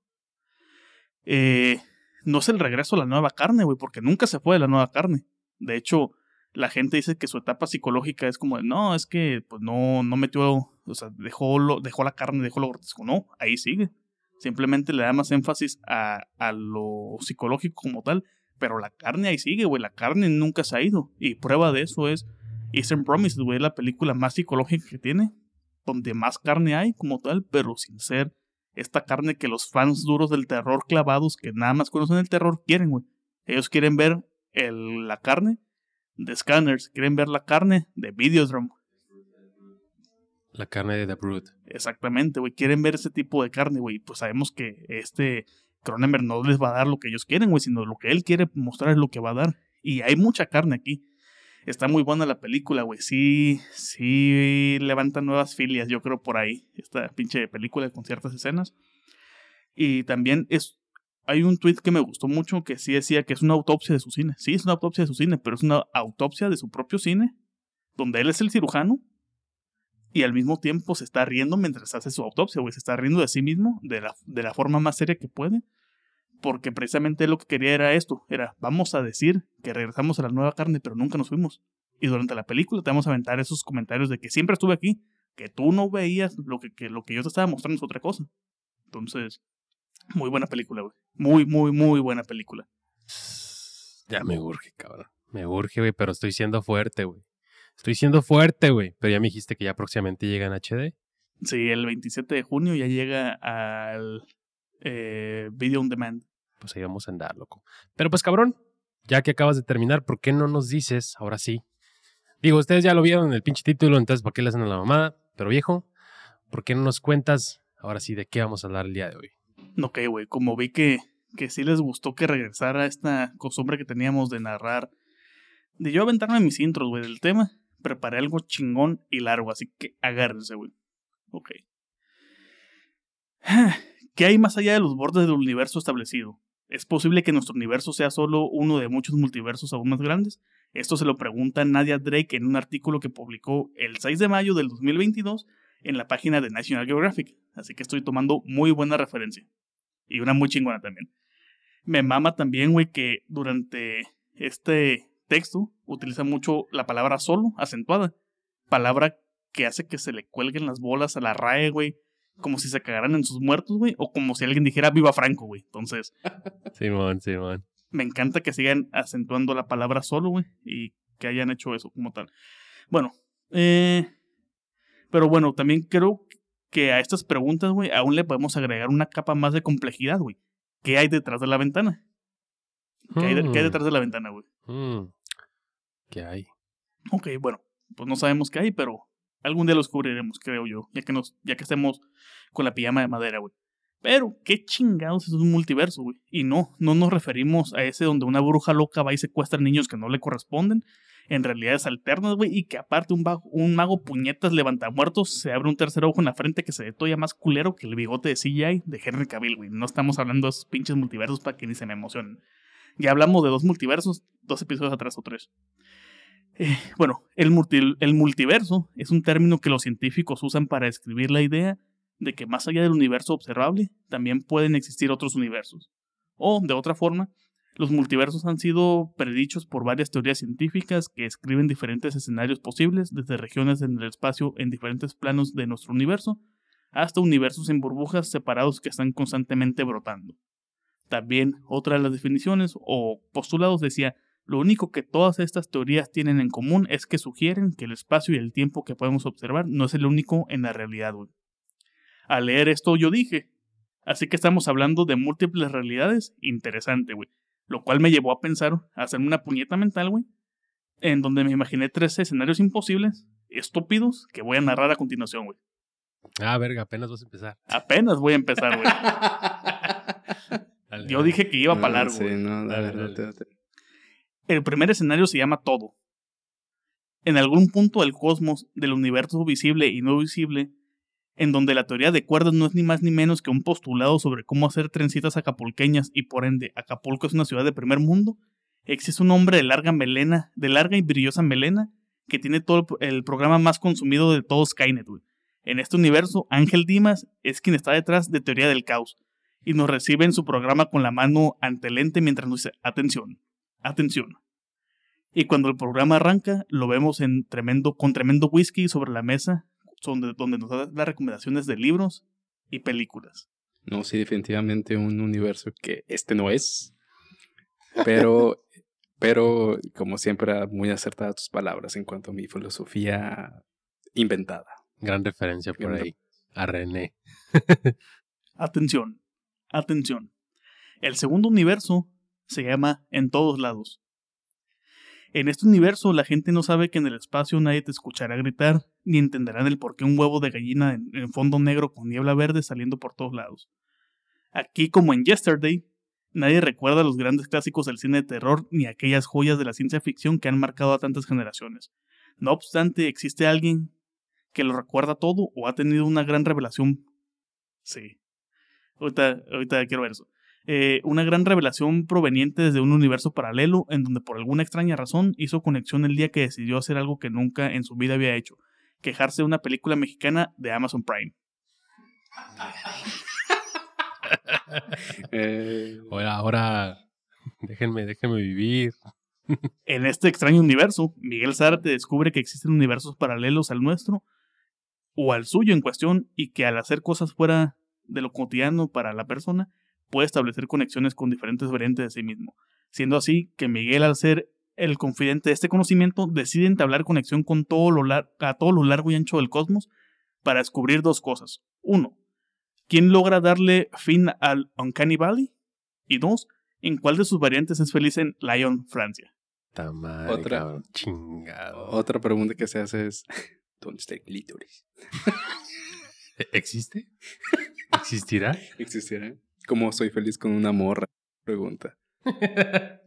Eh, no es el regreso a la nueva carne, güey, porque nunca se fue de la nueva carne. De hecho, la gente dice que su etapa psicológica es como de, no, es que pues no, no metió, o sea, dejó, lo, dejó la carne, dejó lo grotesco. No, ahí sigue. Simplemente le da más énfasis a, a lo psicológico como tal, pero la carne ahí sigue, güey, la carne nunca se ha ido. Y prueba de eso es Eastern Promise, güey, la película más psicológica que tiene donde más carne hay como tal, pero sin ser esta carne que los fans duros del terror clavados que nada más conocen el terror quieren, güey. Ellos quieren ver el, la carne de Scanners, quieren ver la carne de Videodrome. La carne de The Brood. Exactamente, güey. Quieren ver ese tipo de carne, güey. Pues sabemos que este Cronenberg no les va a dar lo que ellos quieren, güey, sino lo que él quiere mostrar es lo que va a dar. Y hay mucha carne aquí. Está muy buena la película, güey. Sí, sí levanta nuevas filias, yo creo, por ahí. Esta pinche película con ciertas escenas. Y también es. Hay un tweet que me gustó mucho que sí decía que es una autopsia de su cine. Sí, es una autopsia de su cine, pero es una autopsia de su propio cine, donde él es el cirujano y al mismo tiempo se está riendo mientras hace su autopsia, güey. Se está riendo de sí mismo de la, de la forma más seria que puede porque precisamente lo que quería era esto, era vamos a decir que regresamos a la nueva carne, pero nunca nos fuimos. Y durante la película te vamos a aventar esos comentarios de que siempre estuve aquí, que tú no veías lo que, lo que yo te estaba mostrando es otra cosa. Entonces, muy buena película, güey. Muy, muy, muy buena película. Ya me urge, cabrón. Me urge, güey, pero estoy siendo fuerte, güey. Estoy siendo fuerte, güey. Pero ya me dijiste que ya próximamente llega en HD. Sí, el 27 de junio ya llega al eh, Video on Demand pues ahí vamos a andar, loco. Pero pues cabrón, ya que acabas de terminar, ¿por qué no nos dices, ahora sí? Digo, ustedes ya lo vieron en el pinche título, entonces ¿por qué le hacen a la mamada? Pero viejo, ¿por qué no nos cuentas ahora sí, ¿de qué vamos a hablar el día de hoy? Ok, güey, como vi que, que sí les gustó que regresara esta costumbre que teníamos de narrar, de yo aventarme mis intros, güey, del tema, preparé algo chingón y largo, así que agárrense, güey. Ok. ¿Qué hay más allá de los bordes del universo establecido? ¿Es posible que nuestro universo sea solo uno de muchos multiversos aún más grandes? Esto se lo pregunta Nadia Drake en un artículo que publicó el 6 de mayo del 2022 en la página de National Geographic. Así que estoy tomando muy buena referencia. Y una muy chingona también. Me mama también, güey, que durante este texto utiliza mucho la palabra solo, acentuada. Palabra que hace que se le cuelguen las bolas a la RAE, güey como si se cagaran en sus muertos, güey, o como si alguien dijera viva Franco, güey. Entonces, Simón, Simón. me encanta que sigan acentuando la palabra solo, güey, y que hayan hecho eso como tal. Bueno, eh, pero bueno, también creo que a estas preguntas, güey, aún le podemos agregar una capa más de complejidad, güey. ¿Qué hay detrás de la ventana? ¿Qué hay, de- qué hay Hmm. detrás de la ventana, güey? Mm. ¿Qué hay? Ok, bueno, pues no sabemos qué hay, pero algún día lo descubriremos, creo yo, ya que nos, ya que estemos con la pijama de madera, güey. Pero, ¿qué chingados es un multiverso, güey? Y no, no nos referimos a ese donde una bruja loca va y secuestra niños que no le corresponden, en realidades alternas, güey, y que aparte un, mago puñetas levantamuertos se abre un tercer ojo en la frente que se todavía más culero que el bigote de CGI de Henry Cavill, güey. No estamos hablando de esos pinches multiversos para que ni se me emocionen. Ya hablamos de dos multiversos, dos episodios atrás o tres. Eh, bueno, el, el multiverso es un término que los científicos usan para describir la idea de que más allá del universo observable, también pueden existir otros universos. O, de otra forma, los multiversos han sido predichos por varias teorías científicas que escriben diferentes escenarios posibles, desde regiones en el espacio en diferentes planos de nuestro universo, hasta universos en burbujas separados que están constantemente brotando. También otra de las definiciones o postulados decía lo único que todas estas teorías tienen en común es que sugieren que el espacio y el tiempo que podemos observar no es el único en la realidad, güey. Al leer esto yo dije, así que estamos hablando de múltiples realidades, interesante, güey. Lo cual me llevó a pensar, a hacer una puñeta mental, güey, en donde me imaginé tres escenarios imposibles, estúpidos, que voy a narrar a continuación, güey. Ah, verga, apenas vas a empezar. Apenas voy a empezar, güey. Yo dije que iba para No, largo, Sí, güey. no, dale, Dale. El primer escenario se llama todo. En algún punto del cosmos, del universo visible y no visible, en donde la teoría de cuerdas no es ni más ni menos que un postulado sobre cómo hacer trencitas acapulqueñas y por ende Acapulco es una ciudad de primer mundo, existe un hombre de larga melena, de larga y brillosa melena, que tiene todo el, programa más consumido de todo Skynet, güey. En este universo, Ángel Dimas es quien está detrás de Teoría del Caos, y nos recibe en su programa con la mano ante el lente mientras nos dice, atención, atención. Y cuando el programa arranca, lo vemos en tremendo, con tremendo whisky sobre la mesa, donde, donde nos da las recomendaciones de libros y películas. No, sí, definitivamente un universo que este no es. Pero, pero como siempre, muy acertadas tus palabras en cuanto a mi filosofía inventada. Gran referencia por ahí. A René. Atención, atención. El segundo universo se llama En todos lados. En este universo la gente no sabe que en el espacio nadie te escuchará gritar, ni entenderán el por qué un huevo de gallina en, fondo negro con niebla verde saliendo por todos lados. Aquí, como en Yesterday, nadie recuerda los grandes clásicos del cine de terror ni aquellas joyas de la ciencia ficción que han marcado a tantas generaciones. No obstante, existe alguien que lo recuerda todo o ha tenido una gran revelación. Sí. Ahorita quiero ver eso. Eh, una gran revelación proveniente desde un universo paralelo en donde por alguna extraña razón hizo conexión el día que decidió hacer algo que nunca en su vida había hecho, quejarse de una película mexicana de Amazon Prime. Eh, Ahora, ahora, déjenme, déjenme vivir. En este extraño universo, Miguel Zárate descubre que existen universos paralelos al nuestro o al suyo en cuestión y que al hacer cosas fuera de lo cotidiano para la persona, puede establecer conexiones con diferentes variantes de sí mismo. Siendo así que Miguel, al ser el confidente de este conocimiento, decide entablar conexión con todo lo a todo lo largo y ancho del cosmos para descubrir dos cosas. Uno, ¿quién logra darle fin al Uncanny Valley? Y dos, ¿en cuál de sus variantes es feliz en Lyon, Francia? Ta madre, Otra. cabrón. Chingado. otra pregunta que se hace es: ¿Dónde está el clítoris? ¿E- ¿Existe? ¿Existirá? ¿Existirá? ¿Cómo soy feliz con una morra? Pregunta.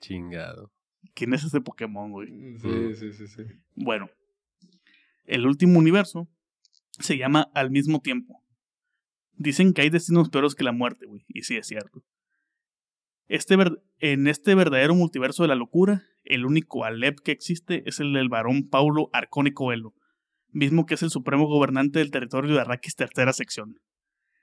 Chingado. ¿Quién es ese Pokémon, güey? Sí, sí, sí, sí. Bueno, el último universo se llama Al mismo tiempo. Dicen que hay destinos peores que la muerte, güey, y sí es cierto. Este ver- en este verdadero multiverso de la locura, el único Alep que existe es el del varón Paulo Arcónico Elo, mismo que es el supremo gobernante del territorio de Arrakis tercera sección.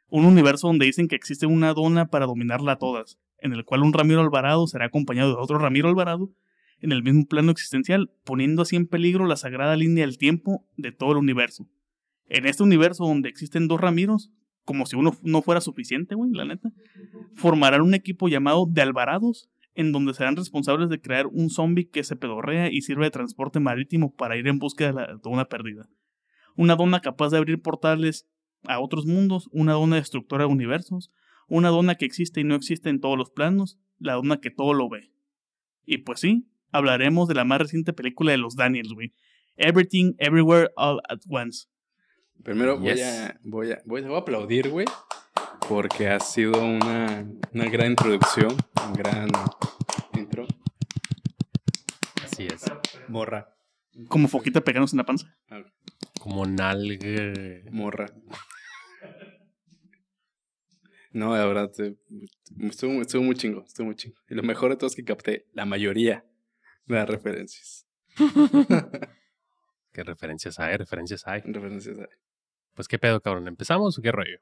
Un universo donde dicen que existe una dona para dominarla a todas, en el cual un Ramiro Alvarado será acompañado de otro Ramiro Alvarado en el mismo plano existencial, poniendo así en peligro la sagrada línea del tiempo de todo el universo. En este universo donde existen dos Ramiros, como si uno no fuera suficiente, güey, la neta, formarán un equipo llamado de Alvarados, en donde serán responsables de crear un zombie que se pedorrea y sirve de transporte marítimo para ir en búsqueda de la dona perdida. Una dona capaz de abrir portales a otros mundos, una dona destructora de universos, una dona que existe y no existe en todos los planos, la dona que todo lo ve. Y pues sí, hablaremos de la más reciente película de los Daniels, güey. Everything, Everywhere, All at Once. Primero voy, Yes. a, voy, a, voy, a, voy a aplaudir, güey, porque ha sido una, una gran introducción, un gran intro. Así es. Morra. Como foquita pegándose en la panza. Como nalgue. Morra. No, la verdad, eh, estuvo, estuvo muy chingo, estuvo muy chingo. Y lo mejor de todo es que capté la mayoría de las referencias. ¿Qué referencias hay? Referencias hay. referencias a- Pues qué pedo, cabrón. ¿Empezamos o qué rollo?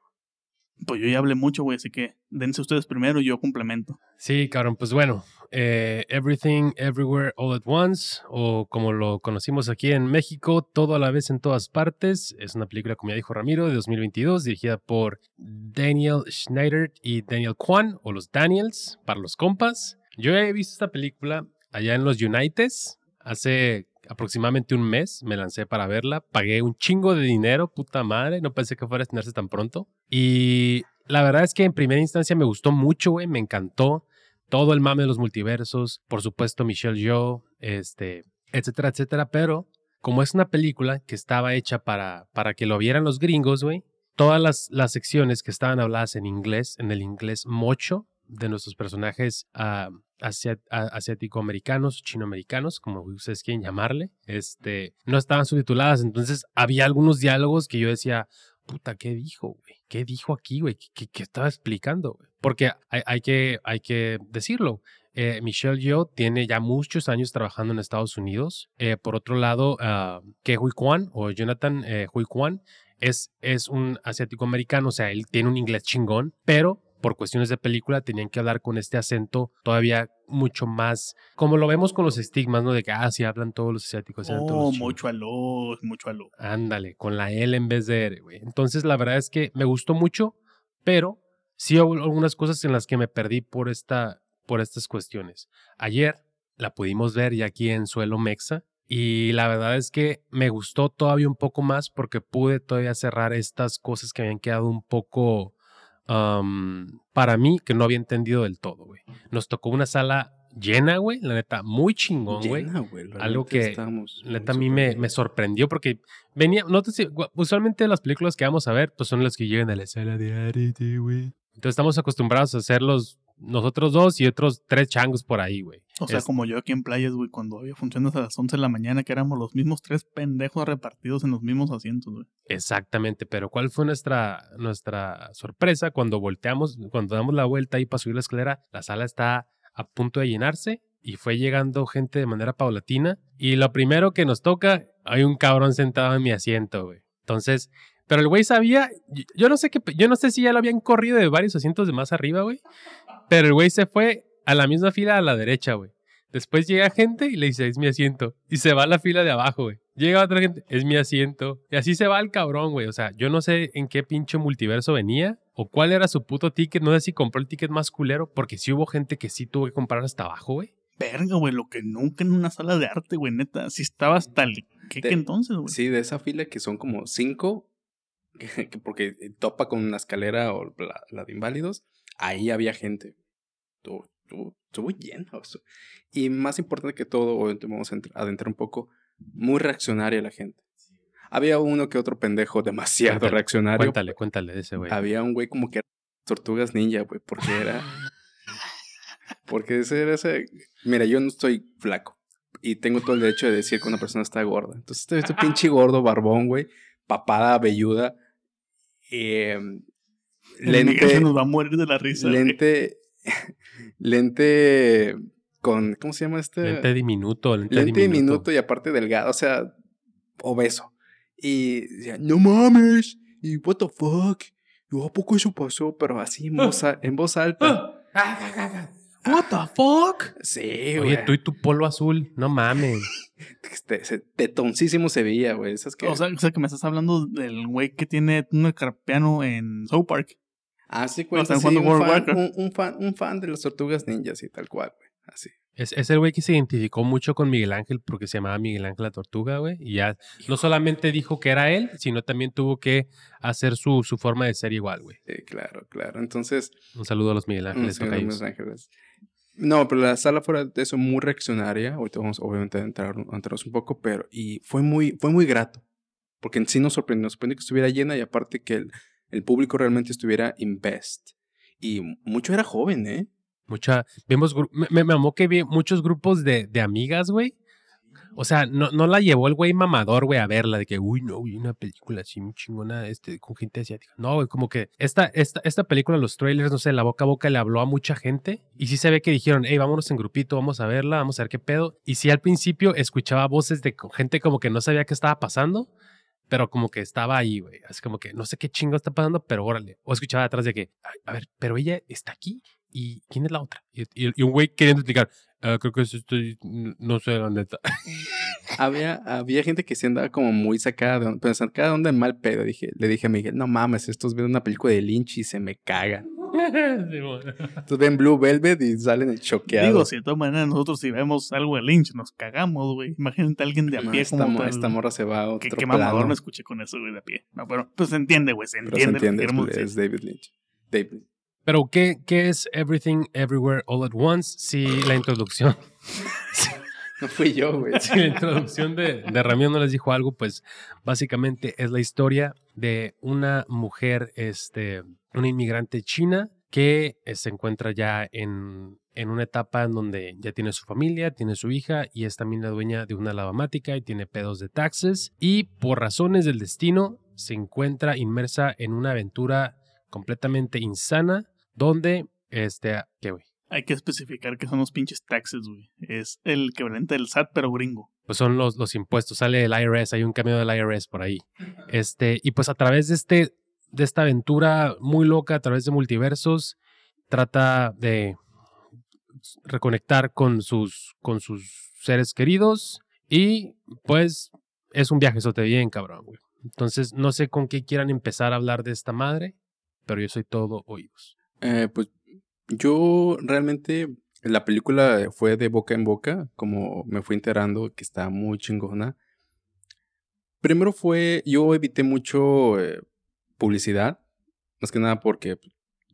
Pues yo ya hablé mucho, güey, así que dense ustedes primero y yo complemento. Sí, cabrón, pues bueno, eh, Everything, Everywhere, All at Once, o como lo conocimos aquí en México, Todo a la vez en todas partes, es una película, como ya dijo Ramiro, de 2022, dirigida por Daniel Schneider y Daniel Kwan, o los Daniels, para los compas. Yo he visto esta película allá en los Unites, hace aproximadamente un mes, me lancé para verla, pagué un chingo de dinero, puta madre, no pensé que fuera a estrenarse tan pronto. Y la verdad es que en primera instancia me gustó mucho, güey, me encantó todo el mame de los multiversos, por supuesto Michelle Yeoh, este, etcétera, etcétera, pero como es una película que estaba hecha para, para que lo vieran los gringos, güey, todas las, las secciones que estaban habladas en inglés, en el inglés mocho de nuestros personajes a- asiático-americanos, chinoamericanos, como ustedes quieren llamarle, este, no estaban subtituladas, entonces había algunos diálogos que yo decía, puta, ¿qué dijo, güey? ¿Qué dijo aquí, güey? ¿Qué, qué- estaba explicando? Porque hay, hay que, hay que decirlo. eh, Michelle Yeoh tiene ya muchos años trabajando en Estados Unidos. Eh, por otro lado, Ke Huy Kwan o Jonathan eh, Huy Kwan es, es un asiático americano, o sea, él tiene un inglés chingón, pero por cuestiones de película tenían que hablar con este acento todavía mucho más, como lo vemos con los estigmas, ¿no? De que, ah, sí, hablan todos los asiáticos. hablan todos Oh, los mucho aló, mucho aló. Ándale, con la L en vez de R, güey. Entonces, la verdad es que me gustó mucho, pero sí hubo algunas cosas en las que me perdí por, esta, por estas cuestiones. Ayer la pudimos ver ya aquí en Suelo Mexa y la verdad es que me gustó todavía un poco más porque pude todavía cerrar estas cosas que habían quedado un poco am, para mí que no había entendido del todo, güey. Nos tocó una sala llena, güey, la neta, muy chingón, güey. Llena, güey, la Algo que, Neta, a mí me, me sorprendió porque venía, no te sé, gua- usualmente las películas que vamos a ver, pues son las que llegan a la sala de arte, güey. Entonces estamos acostumbrados a hacerlos nosotros dos y otros tres changos por ahí, güey. O sea, Es- como yo aquí en playas, güey, cuando había funciones a las 11 de la mañana, que éramos los mismos tres pendejos repartidos en los mismos asientos, güey. Exactamente, pero ¿cuál fue nuestra, nuestra sorpresa cuando volteamos, cuando damos la vuelta ahí para subir la escalera? La sala está a punto de llenarse y fue llegando gente de manera paulatina y lo primero que nos toca, hay un cabrón sentado en mi asiento, güey. Entonces, pero el güey sabía, yo- yo no sé qué, yo no sé si ya lo habían corrido de varios asientos de más arriba, güey, pero el güey se fue a la misma fila a la derecha, güey. Después llega gente y le dice, es mi asiento. Y se va a la fila de abajo, güey. Llega otra gente, es mi asiento. Y así se va el cabrón, güey. O sea, yo no sé en qué pinche multiverso venía o cuál era su puto ticket. No sé si compró el ticket más culero, porque sí hubo gente que sí tuvo que comprar hasta abajo, güey. Verga, güey, lo que nunca en una sala de arte, güey, neta. Si estaba hasta el que Te- entonces, güey. Sí, de esa fila que son como cinco, que- que porque topa con una escalera o la, la de inválidos, ahí había gente. Estuvo, estuvo- estuvo lleno. Y más importante que todo, obviamente vamos a entr- adentrar un poco, muy reaccionaria la gente. Había uno que otro pendejo demasiado Cuéntale, reaccionario. Cuéntale, cuéntale de ese güey. Había un güey como que era tortugas ninja, güey, porque era. porque ese era ese. Mira, yo no estoy flaco. Y tengo todo el derecho de decir que una persona está gorda. Entonces, este, este pinche gordo, barbón, güey, papada, velluda. eh, El Miguel se lente. nos va a morir de la risa. güey. Lente. lente. Con. ¿Cómo se llama este? Lente diminuto, lente, lente diminuto. diminuto y aparte delgado, o sea, obeso. Y decía, no mames, y what the fuck, y ¿a poco eso pasó? Pero así en voz, a- en voz alta. What the fuck? Sí, güey. Oye, tú y tu polo azul, no mames. Este, ese tetoncísimo se veía, güey. Esas que... O sea, o sea, que me estás hablando del güey que tiene un carpiano en South Park. ah, sí, o cuenta, sea, sí, jugando un, fan, Warcraft. un, un fan, un fan de las tortugas ninjas y tal cual, güey. Así. Es, es el güey que se identificó mucho con Miguel Ángel porque se llamaba Miguel Ángel la Tortuga, güey. Y ya no solamente dijo que era él, sino también tuvo que hacer su, su forma de ser igual, güey. Sí, claro, claro. Entonces, Un saludo a los Miguel Ángeles. sí, de tocayos. Los Ángeles. No, pero la sala fuera de eso muy reaccionaria. Ahorita vamos obviamente a entrar, a un poco, pero y fue muy, fue muy grato. Porque en sí nos sorprendió, nos sorprendió que estuviera llena y aparte que el, público realmente estuviera invest. Y mucho era joven, ¿eh? Mucha, vimos, me, me mamó que vi muchos grupos de, de amigas, güey. O sea, no, no la llevó el güey mamador, güey, a verla, de que, uy, no, vi una película así muy chingona, este, con gente asiática. No, güey, como que esta, esta, esta película, los trailers, no sé, la boca a boca le habló a mucha gente. Y sí se ve que dijeron, hey, vámonos en grupito, vamos a verla, vamos a ver qué pedo. Y sí al principio escuchaba voces de gente como que no sabía qué estaba pasando, pero como que estaba ahí, güey. Así como que no sé qué chingo está pasando, pero órale. O escuchaba atrás de que, "Ay, a ver, pero ella está aquí. ¿Y quién es la otra? Y, y- y un güey queriendo explicar, "Ah, creo que es estoy, no sé la neta. Había, había gente que se andaba como muy sacada de onda, pero sacada de onda en mal pedo. Dije, le dije a Miguel, no mames, estos ven una película de Lynch y se me cagan. Sí, bueno. Entonces ven Blue Velvet y salen choqueados. Digo, si de todas maneras nosotros si vemos algo de Lynch nos cagamos, güey. Imagínate a alguien de a No, pie esta, como mo- tal. esta morra se va a otro Qué, qué mamador me escuché con eso, güey, de a pie. No, pero pues se entiende, güey, se Pero se entiende. entiende, es, es David Lynch. David. Pero, ¿qué, ¿qué es Everything Everywhere All at Once? Si la introducción, No fui yo, güey. si la introducción de, de Ramión no les dijo algo, pues básicamente es la historia de una mujer, este, una inmigrante china que eh, se encuentra ya en, en una etapa en donde ya tiene su familia, tiene su hija y es también la dueña de una lavamática y tiene pedos de taxes y por razones del destino se encuentra inmersa en una aventura completamente insana donde, este, ¿qué güey? Hay que especificar que son los pinches taxes, güey. Es el equivalente del SAT, pero gringo. pues son los, los impuestos, sale el IRS, hay un cameo del IRS por ahí. Este, y pues a través de este, de esta aventura muy loca, a través de multiversos, trata de reconectar con sus, con sus seres queridos y pues es un viaje te bien cabrón, güey. Entonces no sé con qué quieran empezar a hablar de esta madre, pero yo soy todo oídos. Eh, pues yo realmente la película fue de boca en boca, como me fui enterando que está muy chingona. Primero fue, yo evité mucho eh, publicidad, más que nada porque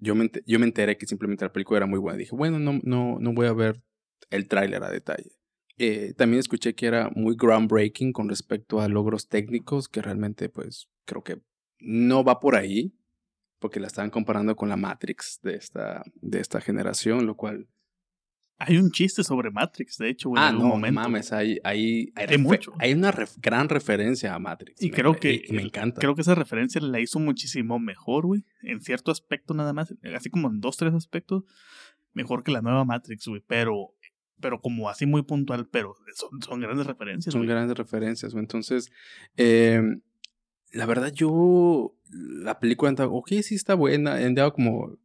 yo me, yo me enteré que simplemente la película era muy buena. Dije, bueno, no, no, no voy a ver el tráiler a detalle. Eh, también escuché que era muy groundbreaking con respecto a logros técnicos, que realmente pues creo que no va por ahí, porque la estaban comparando con la Matrix de esta, de esta generación, lo cual... Hay un chiste sobre Matrix, de hecho, güey, en ah, algún no, momento. mames, hay, hay, hay, mucho. hay una ref- gran referencia a Matrix. Y me- creo que- y me encanta. Creo que esa referencia la hizo muchísimo mejor, güey. En cierto aspecto nada más. Así como en dos, tres aspectos. Mejor que la nueva Matrix, güey. Pero, pero como así muy puntual. Pero son, son grandes referencias, Son grandes referencias. güey. Entonces, eh, la verdad, yo. La película, ok, sí está buena. Andaba como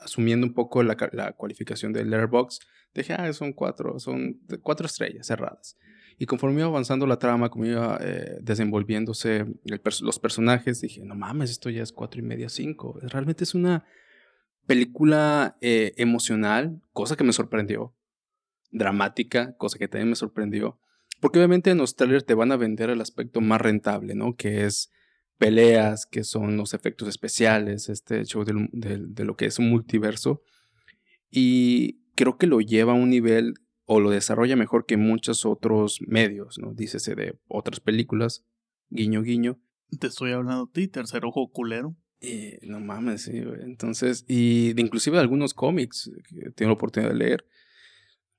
asumiendo un poco la, la cualificación de Letterboxd. Dije, ah, son cuatro, son cuatro estrellas cerradas. Y conforme iba avanzando la trama, como iba eh, desenvolviéndose el los personajes, dije, no mames, esto ya es cuatro y media, cinco. Realmente es una película eh, emocional, cosa que me sorprendió. Dramática, cosa que también me sorprendió. Porque obviamente en los trailers te van a vender el aspecto más rentable, ¿no? Que es peleas, que son los efectos especiales, este show del- del- de lo que es un multiverso. Y creo que lo lleva a un nivel o lo desarrolla mejor que muchos otros medios, ¿no? Dícese de otras películas. guiño, guiño. Te estoy hablando a ti, tercer ojo culero. Y no mames, sí, güey. Entonces, y de inclusive algunos cómics que tengo la oportunidad de leer.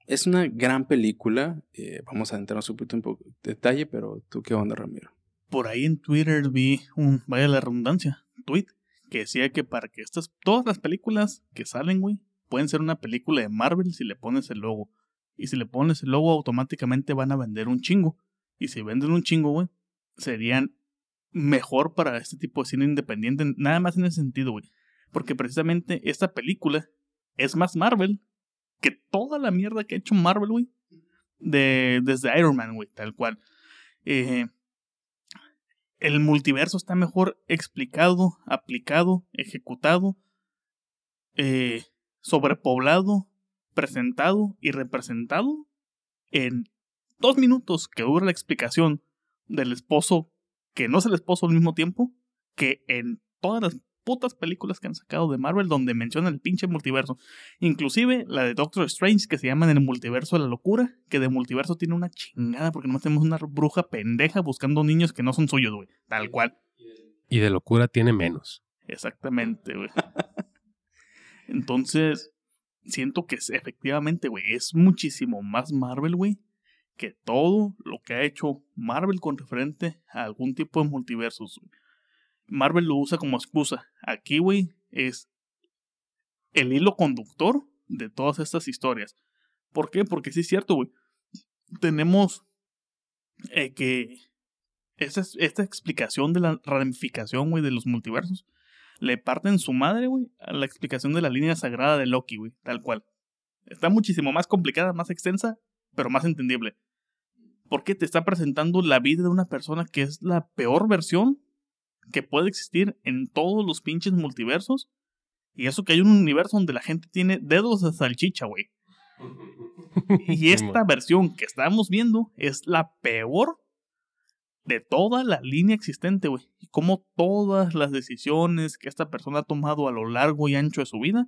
Es una gran película. eh, vamos a entrarnos un poquito en detalle, pero tú qué onda, Ramiro. Por ahí en Twitter vi un, vaya la redundancia, tweet, que decía que para que estas, todas las películas que salen, güey, pueden ser una película de Marvel si le pones el logo. Y si le pones el logo, automáticamente van a vender un chingo. Y si venden un chingo, güey, serían mejor para este tipo de cine independiente, nada más en ese sentido, güey. Porque precisamente esta película es más Marvel que toda la mierda que ha hecho Marvel, güey. De, desde Iron Man, güey, tal cual. Eh, el multiverso está mejor explicado, aplicado, ejecutado, eh, sobrepoblado, presentado y representado en dos minutos que dura la explicación del esposo que no es el esposo al mismo tiempo que en todas las putas películas que han sacado de Marvel donde mencionan el pinche multiverso. Inclusive la de Doctor Strange que se llama en el multiverso de la locura, que de multiverso tiene una chingada porque nomás tenemos una bruja pendeja buscando niños que no son suyos, güey. Tal cual. Y de locura tiene menos. Exactamente, güey. Entonces, siento que es- efectivamente, güey, es muchísimo más Marvel, güey, que todo lo que ha hecho Marvel con referente a algún tipo de multiversos. güey. Marvel lo usa como excusa. Aquí, güey, es el hilo conductor de todas estas historias. ¿Por qué? Porque sí es cierto, güey. Tenemos eh, que esa, esta explicación de la ramificación, güey, de los multiversos le parten su madre, güey, a la explicación de la línea sagrada de Loki, güey, tal cual. Está muchísimo más complicada, más extensa, pero más entendible. Porque te está presentando la vida de una persona que es la peor versión que puede existir en todos los pinches multiversos. Y eso que hay un universo donde la gente tiene dedos de salchicha, güey. Y esta versión que estamos viendo es la peor de toda la línea existente, güey. Y cómo todas las decisiones que esta persona ha tomado a lo largo y ancho de su vida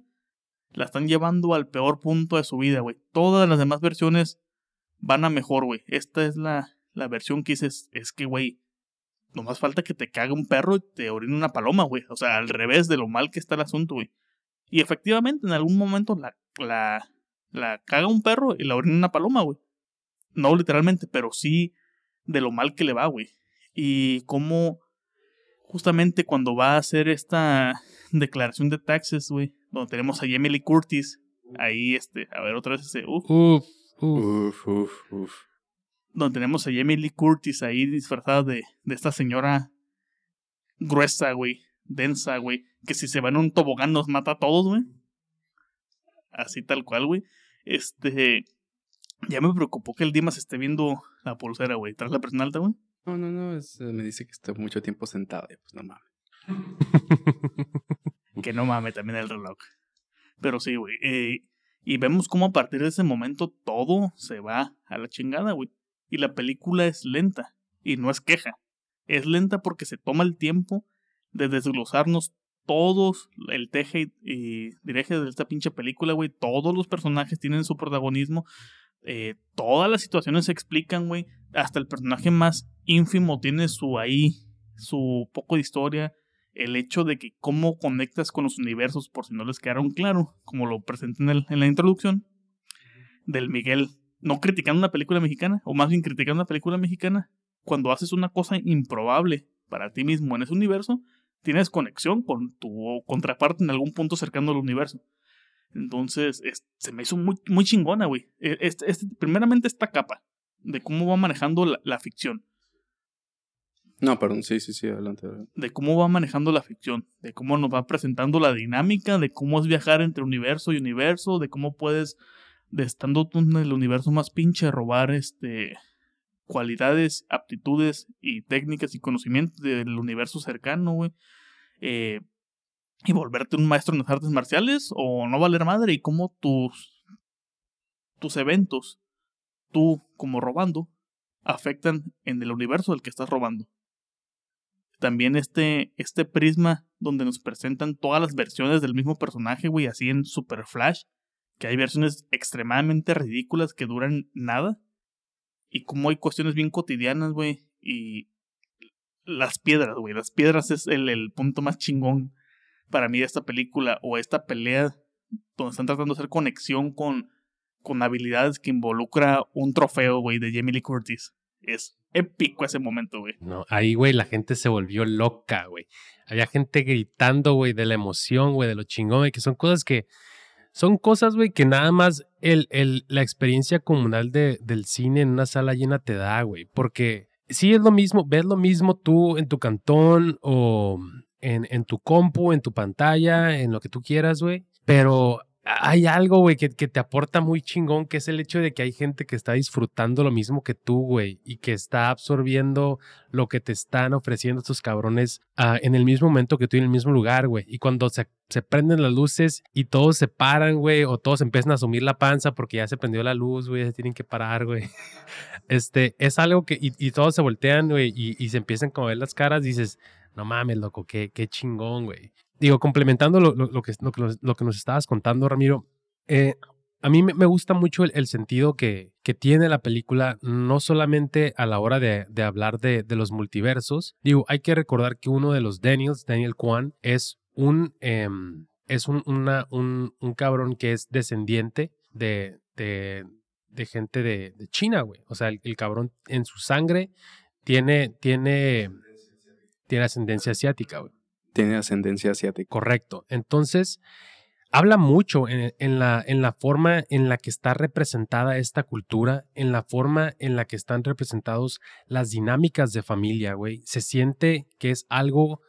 la están llevando al peor punto de su vida, güey. Todas las demás versiones van a mejor, güey. Esta es la, la versión que dices, es que, güey, nomás falta que te cague un perro y te orine una paloma, güey. O sea, al revés de lo mal que está el asunto, güey. Y efectivamente, en algún momento la, la, la caga un perro y la orina una paloma, güey. No literalmente, pero sí de lo mal que le va, güey. Y cómo justamente cuando va a hacer esta declaración de taxes, güey, donde tenemos a Jamie Lee Curtis, ahí este, a ver otra vez ese, uf, Uf, uf. Uf, uf, uf. Donde tenemos a Jamie Lee Curtis ahí disfrazada de, de esta señora gruesa, güey, densa, güey, que si se va en un tobogán nos mata a todos, güey. Así tal cual, güey. Este, ya me preocupó que el Dimas esté viendo la pulsera, güey, tras la presión alta, güey. No, no, no, es, eh, me dice que está mucho tiempo sentado. y Pues no mames. Que no mames también el reloj. Pero sí, güey. eh, y vemos cómo a partir de ese momento todo se va a la chingada, güey. Y la película es lenta. Y no es queja. Es lenta porque se toma el tiempo de desglosarnos todos el teje y, direje de esta pinche película, güey. Todos los personajes tienen su protagonismo. eh, todas las situaciones se explican, güey. Hasta el personaje más ínfimo tiene su ahí, su poco de historia el hecho de que cómo conectas con los universos, por si no les quedaron claro, como lo presenté en, el- en la introducción, del Miguel, no criticando una película mexicana, o más bien criticando una película mexicana, cuando haces una cosa improbable para ti mismo en ese universo, tienes conexión con tu contraparte en algún punto cercano al universo. Entonces, es- se me hizo muy, muy chingona, güey. E- Este, este- primeramente esta capa de cómo va manejando la- la ficción. No, perdón, sí, sí, sí, adelante. adelante. de cómo va manejando la ficción, de cómo nos va presentando la dinámica, de cómo es viajar entre universo y universo, de cómo puedes, de estando en el universo más pinche, robar este cualidades, aptitudes y técnicas y conocimientos del universo cercano, güey. Eh, y volverte un maestro en las artes marciales o no valer madre y cómo tus tus eventos, tú como robando, afectan en el universo del que estás robando también este, este prisma donde nos presentan todas las versiones del mismo personaje, güey, así en Super Flash, que hay versiones extremadamente ridículas que duran nada, y como hay cuestiones bien cotidianas, güey, y las piedras, güey. Las piedras es el, el punto más chingón para mí de esta película o esta pelea donde están tratando de hacer conexión con, con habilidades que involucra un trofeo, güey, de Jamie Lee Curtis. Es épico ese momento, güey. No, ahí, güey, la gente se volvió loca, güey. Había gente gritando, güey, de la emoción, güey, de lo chingón, güey, que son cosas que. Son cosas, güey, que nada más el, el, la experiencia comunal de, del cine en una sala llena te da, güey. Porque sí es lo mismo, ves lo mismo tú en tu cantón o en, en tu compu, en tu pantalla, en lo que tú quieras, güey. Pero hay algo, güey, que, te aporta muy chingón, que es el hecho de que hay gente que está disfrutando lo mismo que tú, güey, y que está absorbiendo lo que te están ofreciendo estos cabrones uh, en el mismo momento que tú en el mismo lugar, güey. Y cuando se, prenden las luces y todos se paran, güey, o todos empiezan a asumir la panza porque ya se prendió la luz, güey, se tienen que parar, güey. Este, es algo que, y, y todos se voltean, güey, y, y, se empiezan a ver las caras, dices, no mames, loco, qué, qué chingón, güey digo, complementando lo, lo, lo, que, lo, que, nos estabas contando, Ramiro, eh, a mí me gusta mucho el, sentido que, que tiene la película, no solamente a la hora de, de hablar de, de, los multiversos. Digo, hay que recordar que uno de los Daniels, Daniel Kwan, es un, eh, es un, un, un, cabrón que es descendiente de, de, de gente de, de China, güey. O sea, el, el, cabrón en su sangre tiene, tiene, tiene ascendencia asiática, güey tiene ascendencia asiática. Correcto. Entonces, habla mucho en, la forma en la que está representada esta cultura, en la forma en la que están representados las dinámicas de familia, güey. Se siente que es algo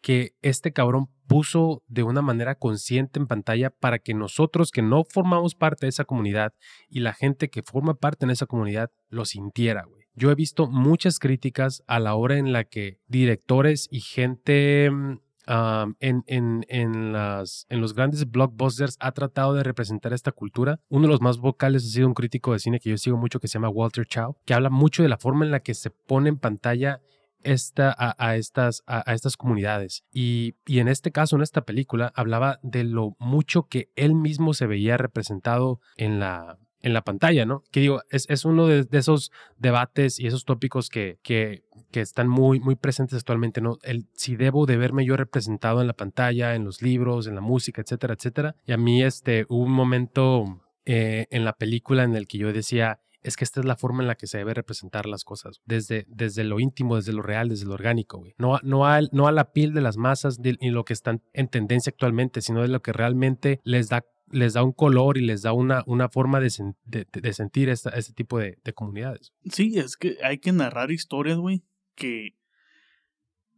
que este cabrón puso de una manera consciente en pantalla para que nosotros que no formamos parte de esa comunidad y la gente que forma parte en esa comunidad lo sintiera, güey. Yo he visto muchas críticas a la hora en la que directores y gente um, en, en, en, las, en los grandes blockbusters ha tratado de representar esta cultura. Uno de los más vocales ha sido un crítico de cine que yo sigo mucho que se llama Walter Chow, que habla mucho de la forma en la que se pone en pantalla esta, a, estas, a, estas comunidades. Y, y, en este caso, en esta película, hablaba de lo mucho que él mismo se veía representado en la, en la pantalla, ¿no? Que digo, es, es uno de, esos debates y esos tópicos que, que, que, están muy, muy presentes actualmente, ¿no? El si debo de verme yo representado en la pantalla, en los libros, en la música, etcétera, etcétera. Y a mí, este, hubo un momento eh, en la película en el que yo decía, es que esta es la forma en la que se debe representar las cosas, desde, desde lo íntimo, desde lo real, desde lo orgánico, güey. No, no, a, no a la piel de las masas ni lo que están en tendencia actualmente, sino de lo que realmente les da les da un color y les da una, una forma de, de, sentir esta, este tipo de, de, comunidades. Sí, es que hay que narrar historias, güey, que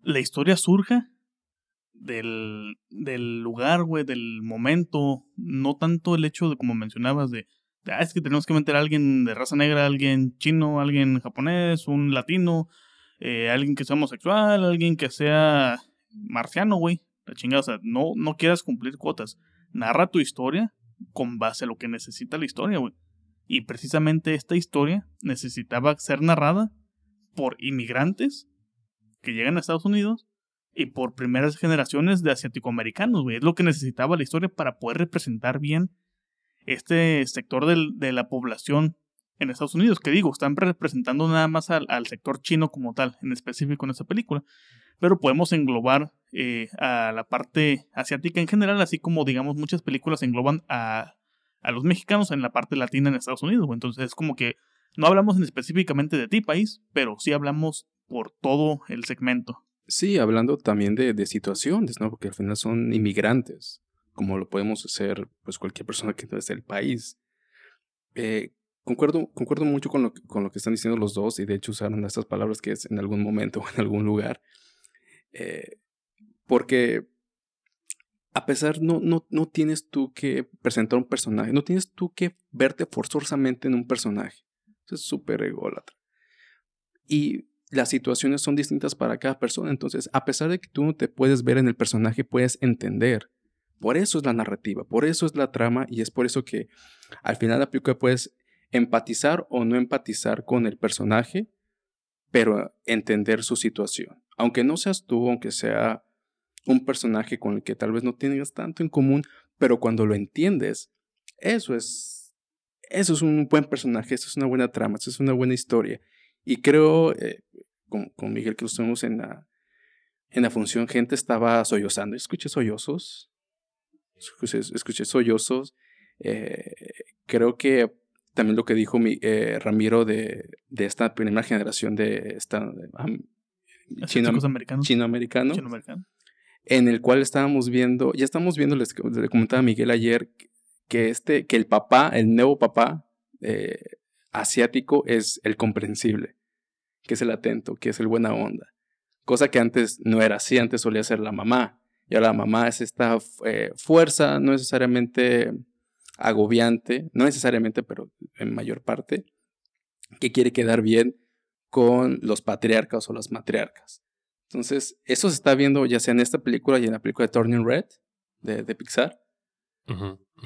la historia surja del, del lugar, güey, del momento, no tanto el hecho de, como mencionabas, de, de ah, es que tenemos que meter a alguien de raza negra, alguien chino, alguien japonés, un latino, eh, alguien que sea homosexual, alguien que sea marciano, güey. La chingada, o sea, no, no quieras cumplir cuotas narra tu historia con base a lo que necesita la historia. Y precisamente esta historia necesitaba ser narrada por inmigrantes que llegan a Estados Unidos y por primeras generaciones de asiático-americanos, güey. Es lo que necesitaba la historia para poder representar bien este sector de la población en Estados Unidos. Que digo, están representando nada más al, al sector chino como tal, en específico en esta película. Pero podemos englobar eh, a la parte asiática en general, así como, digamos, muchas películas engloban a, a los mexicanos en la parte latina en Estados Unidos. Entonces es como que no hablamos específicamente de ti, país, pero sí hablamos por todo el segmento. Sí, hablando también de, de situaciones, ¿no? Porque al final son inmigrantes, como lo podemos hacer pues cualquier persona que no es del país. Eh, concuerdo, concuerdo mucho con lo, con lo que están diciendo los dos y de hecho usaron estas palabras que es en algún momento o en algún lugar. Eh, porque a pesar, no, no, no tienes tú que presentar un personaje, no tienes tú que verte forzosamente en un personaje. Eso es súper ególatra. Y las situaciones son distintas para cada persona. Entonces, a pesar de que tú no te puedes ver en el personaje, puedes entender. Por eso es la narrativa, por eso es la trama y es por eso que al final la película puedes empatizar o no empatizar con el personaje, pero entender su situación. Aunque no seas tú, aunque sea un personaje con el que tal vez no tengas tanto en común, pero cuando lo entiendes, eso es, eso es un buen personaje, eso es una buena trama, eso es una buena historia. Y creo, eh, con, con Miguel que lo estuvimos en la, en la función, gente estaba sollozando. Escuché sollozos. Escuché, escuché sollozos. Eh, creo que también lo que dijo mi, eh, Ramiro de, de, esta primera generación de esta um, chino, americano. En el cual estábamos viendo, ya estamos viendo, les, le comentaba Miguel ayer, que, este, que el papá, el nuevo papá eh, asiático es el comprensible, que es el atento, que es el buena onda. Cosa que antes no era así, antes solía ser la mamá. Y ahora la mamá es esta eh, fuerza, no necesariamente agobiante, no necesariamente, pero en mayor parte, que quiere quedar bien con los patriarcas o las matriarcas. Entonces, eso se está viendo ya sea en esta película y en la película de Turning Red de, de Pixar.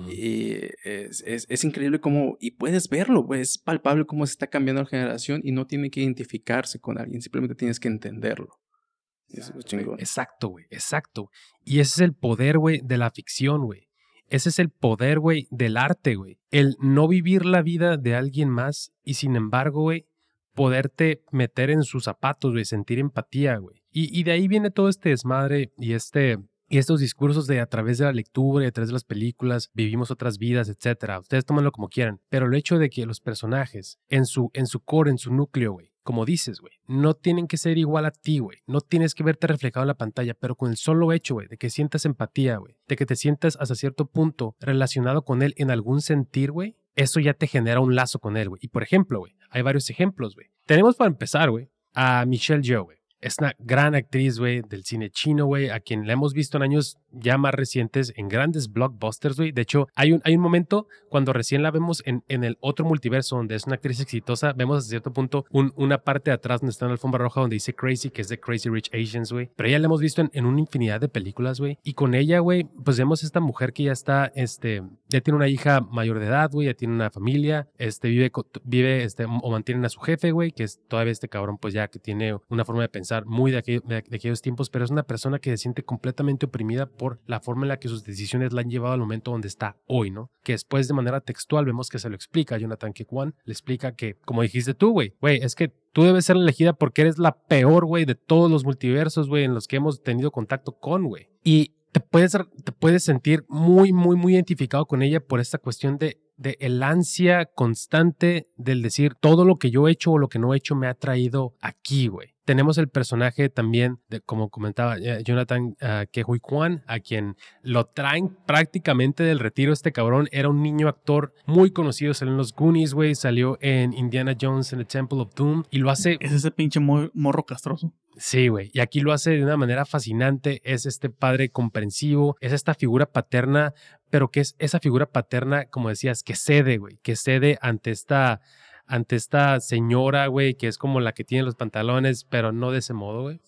Y es, es, es, increíble cómo, y puedes verlo, es palpable cómo se está cambiando la generación y no tiene que identificarse con alguien, simplemente tienes que entenderlo. Eso es chingón. Exacto, güey, exacto. Y ese es el poder, güey, de la ficción, güey. Ese es el poder, güey, del arte, güey. El no vivir la vida de alguien más y sin embargo, güey, poderte meter en sus zapatos, güey, sentir empatía, güey. Y, de ahí viene todo este desmadre y este y estos discursos de a través de la lectura y a través de las películas vivimos otras vidas, etcétera. Ustedes tómenlo como quieran. Pero el hecho de que los personajes, en su, en su core, en su núcleo, güey, como dices, güey, no tienen que ser igual a ti, güey. No tienes que verte reflejado en la pantalla, pero con el solo hecho, güey, de que sientas empatía, güey, de que te sientas hasta cierto punto relacionado con él en algún sentir, güey, eso ya te genera un lazo con él, güey. Y por ejemplo, güey, hay varios ejemplos, güey. Tenemos para empezar, güey, a Michelle Yeoh, güey. Es una gran actriz, güey, del cine chino, güey, a quien la hemos visto en años ya más recientes en grandes blockbusters, güey. De hecho, hay un, hay un momento cuando recién la vemos en, en el otro multiverso donde es una actriz exitosa, vemos a cierto punto un, una parte de atrás donde está en la alfombra roja donde dice Crazy, que es de Crazy Rich Asians, güey. Pero ya la hemos visto en, en una infinidad de películas, güey. Y con ella, güey, pues vemos esta mujer que ya está, este, ya tiene una hija mayor de edad, güey, ya tiene una familia, este, vive, vive, este, o mantienen a su jefe, güey, que es todavía este cabrón, pues ya que tiene una forma de pensar muy de, aquel, de, de, aquellos tiempos, pero es una persona que se siente completamente oprimida por la forma en la que sus decisiones la han llevado al momento donde está hoy, ¿no? Que después de manera textual vemos que se lo explica Jonathan Kekwan, le explica que, como dijiste tú, güey, güey, es que tú debes ser elegida porque eres la peor, güey, de todos los multiversos, güey, en los que hemos tenido contacto con, güey. Y te puedes, te puedes sentir muy, muy, muy identificado con ella por esta cuestión de de el ansia constante del decir todo lo que yo he hecho o lo que no he hecho me ha traído aquí, güey. Tenemos el personaje también, de, como comentaba Jonathan uh, Kehui Kwan, a quien lo traen prácticamente del retiro. Este cabrón era un niño actor muy conocido, salió en los Goonies, güey, salió en Indiana Jones en the Temple of Doom y lo hace. Es ese pinche morro castroso. Sí, güey. Y aquí lo hace de una manera fascinante. Es este padre comprensivo, es esta figura paterna, pero que es esa figura paterna, como decías, que cede, güey, que cede ante esta, ante esta señora, güey, que es como la que tiene los pantalones, pero no de ese modo, güey.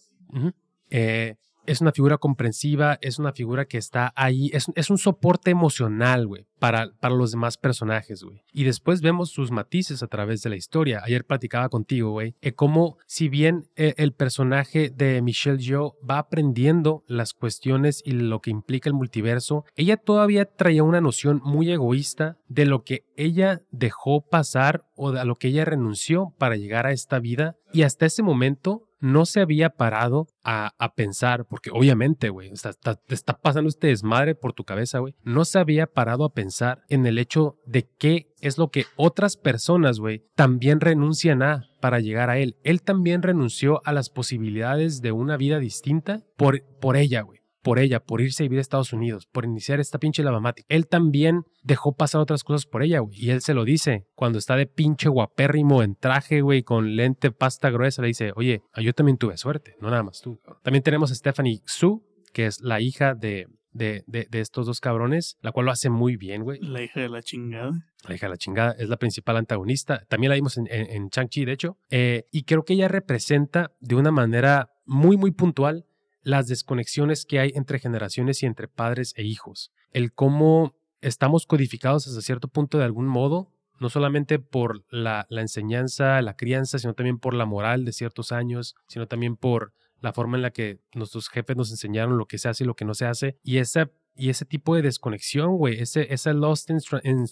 Eh, es una figura comprensiva, es una figura que está ahí, es, un soporte emocional, güey, para, los demás personajes, güey. Y después vemos sus matices a través de la historia. Ayer platicaba contigo, güey, eh, cómo si bien eh, el personaje de Michelle Yeoh va aprendiendo las cuestiones y lo que implica el multiverso, ella todavía traía una noción muy egoísta de lo que ella dejó pasar o a lo que ella renunció para llegar a esta vida. Y hasta ese momento no se había parado a, a pensar, porque obviamente, güey, está, está, está pasando este desmadre por tu cabeza, güey. No se había parado a pensar en el hecho de qué es lo que otras personas, güey, también renuncian a para llegar a él. Él también renunció a las posibilidades de una vida distinta por, por ella, güey por ella, por irse a vivir a Estados Unidos, por iniciar esta pinche lavamática. Él también dejó pasar otras cosas por ella, güey. Y él se lo dice cuando está de pinche guapérrimo en traje, güey, con lente pasta gruesa. Le dice, oye, yo también tuve suerte, no nada más tú. También tenemos a Stephanie Su, que es la hija de, de, de, de, estos dos cabrones, la cual lo hace muy bien, güey. La hija de la chingada. La hija de la chingada es la principal antagonista. También la vimos en, en, en Chang-Chi, de hecho. Eh, y creo que ella representa de una manera muy, muy puntual las desconexiones que hay entre generaciones y entre padres e hijos. El cómo estamos codificados hasta cierto punto de algún modo, no solamente por la, la, enseñanza, la crianza, sino también por la moral de ciertos años, sino también por la forma en la que nuestros jefes nos enseñaron lo que se hace y lo que no se hace. Y esa y ese tipo de desconexión, güey, ese, ese lost in,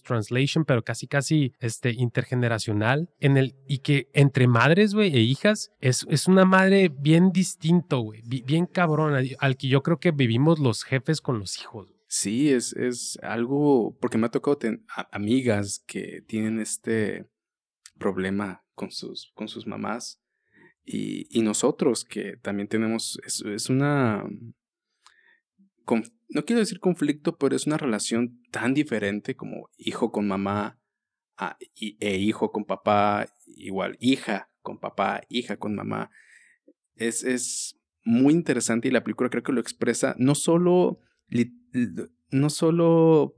translation, pero casi, casi este, intergeneracional, en el, y que entre madres, güey, e hijas, es, es una madre bien distinto, güey, bien cabrón, al que yo creo que vivimos los jefes con los hijos. Sí, es, es algo, porque me ha tocado tener amigas que tienen este problema con sus, con sus mamás y, y nosotros que también tenemos, es, es una, no quiero decir conflicto, pero es una relación tan diferente como hijo con mamá a, e hijo con papá, igual hija con papá, hija con mamá. Es, es muy interesante y la película creo que lo expresa no solo, no solo,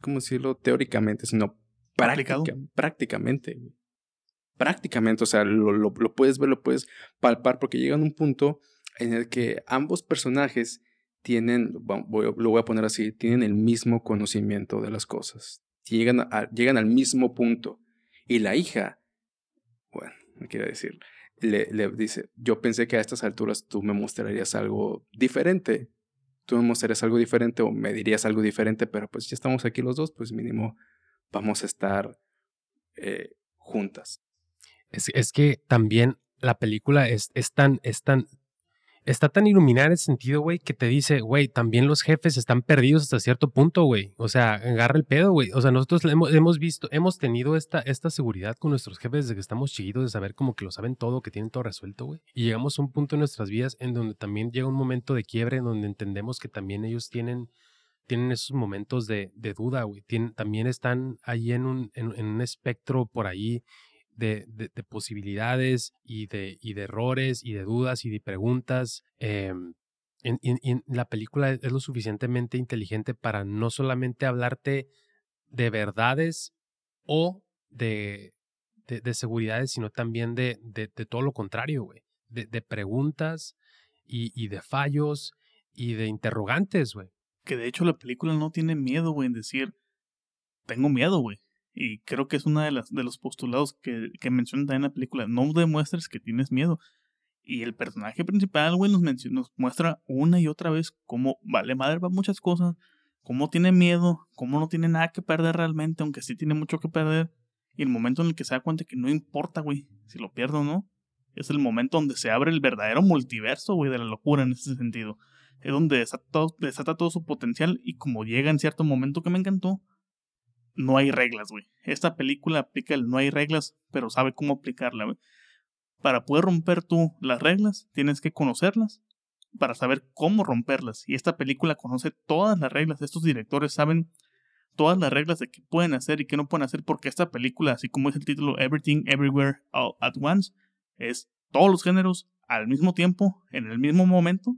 ¿cómo decirlo? Teóricamente, sino prácticamente. Prácticamente, o sea, lo, lo, lo, puedes ver, lo puedes palpar porque llegan a un punto en el que ambos personajes tienen, lo voy a poner así, tienen el mismo conocimiento de las cosas. Llegan, llegan al mismo punto. Y la hija, bueno, me quiere decir, le, le dice, yo pensé que a estas alturas tú me mostrarías algo diferente. Tú me mostrarías algo diferente o me dirías algo diferente, pero pues ya estamos aquí los dos, pues mínimo vamos a estar eh, juntas. Es, es, que también la película es, es, tan, es tan, está tan iluminada en ese sentido, güey, que te dice, güey, también los jefes están perdidos hasta cierto punto, güey. O sea, agarra el pedo, güey. O sea, nosotros hemos, hemos, visto, hemos tenido esta, esta seguridad con nuestros jefes desde que estamos chiquitos, de saber como que lo saben todo, que tienen todo resuelto, güey. Y llegamos a un punto en nuestras vidas en donde también llega un momento de quiebre, en donde entendemos que también ellos tienen tienen esos momentos de, de duda, güey. también están ahí en un, en, un espectro por ahí de, de, de, posibilidades y de, errores y de dudas y de preguntas. Eh, en, la película es lo suficientemente inteligente para no solamente hablarte de verdades o de, de, seguridades, sino también de, de, todo lo contrario, güey. De, preguntas y, y de fallos y de interrogantes, güey que de hecho la película no tiene miedo, güey, en decir, tengo miedo, güey. Y creo que es uno de, las, de los postulados que, que mencionan también en la película. No demuestres que tienes miedo. Y el personaje principal, güey, nos, nos muestra una y otra vez cómo vale madre para muchas cosas, cómo tiene miedo, cómo no tiene nada que perder realmente, aunque sí tiene mucho que perder. Y el momento en el que se da cuenta que no importa, güey, si lo pierdo o no, es el momento donde se abre el verdadero multiverso, güey, de la locura en ese sentido es donde desata todo, todo su potencial y como llega en cierto momento que me encantó, no hay reglas, güey. Esta película aplica el no hay reglas, pero sabe cómo aplicarla. Para poder romper tú las reglas, tienes que conocerlas para saber cómo romperlas. Y esta película conoce todas las reglas. Estos directores saben todas las reglas de qué pueden hacer y qué no pueden hacer, porque esta película, así como es el título Everything, Everywhere, All at Once, es todos los géneros al mismo tiempo, en el mismo momento,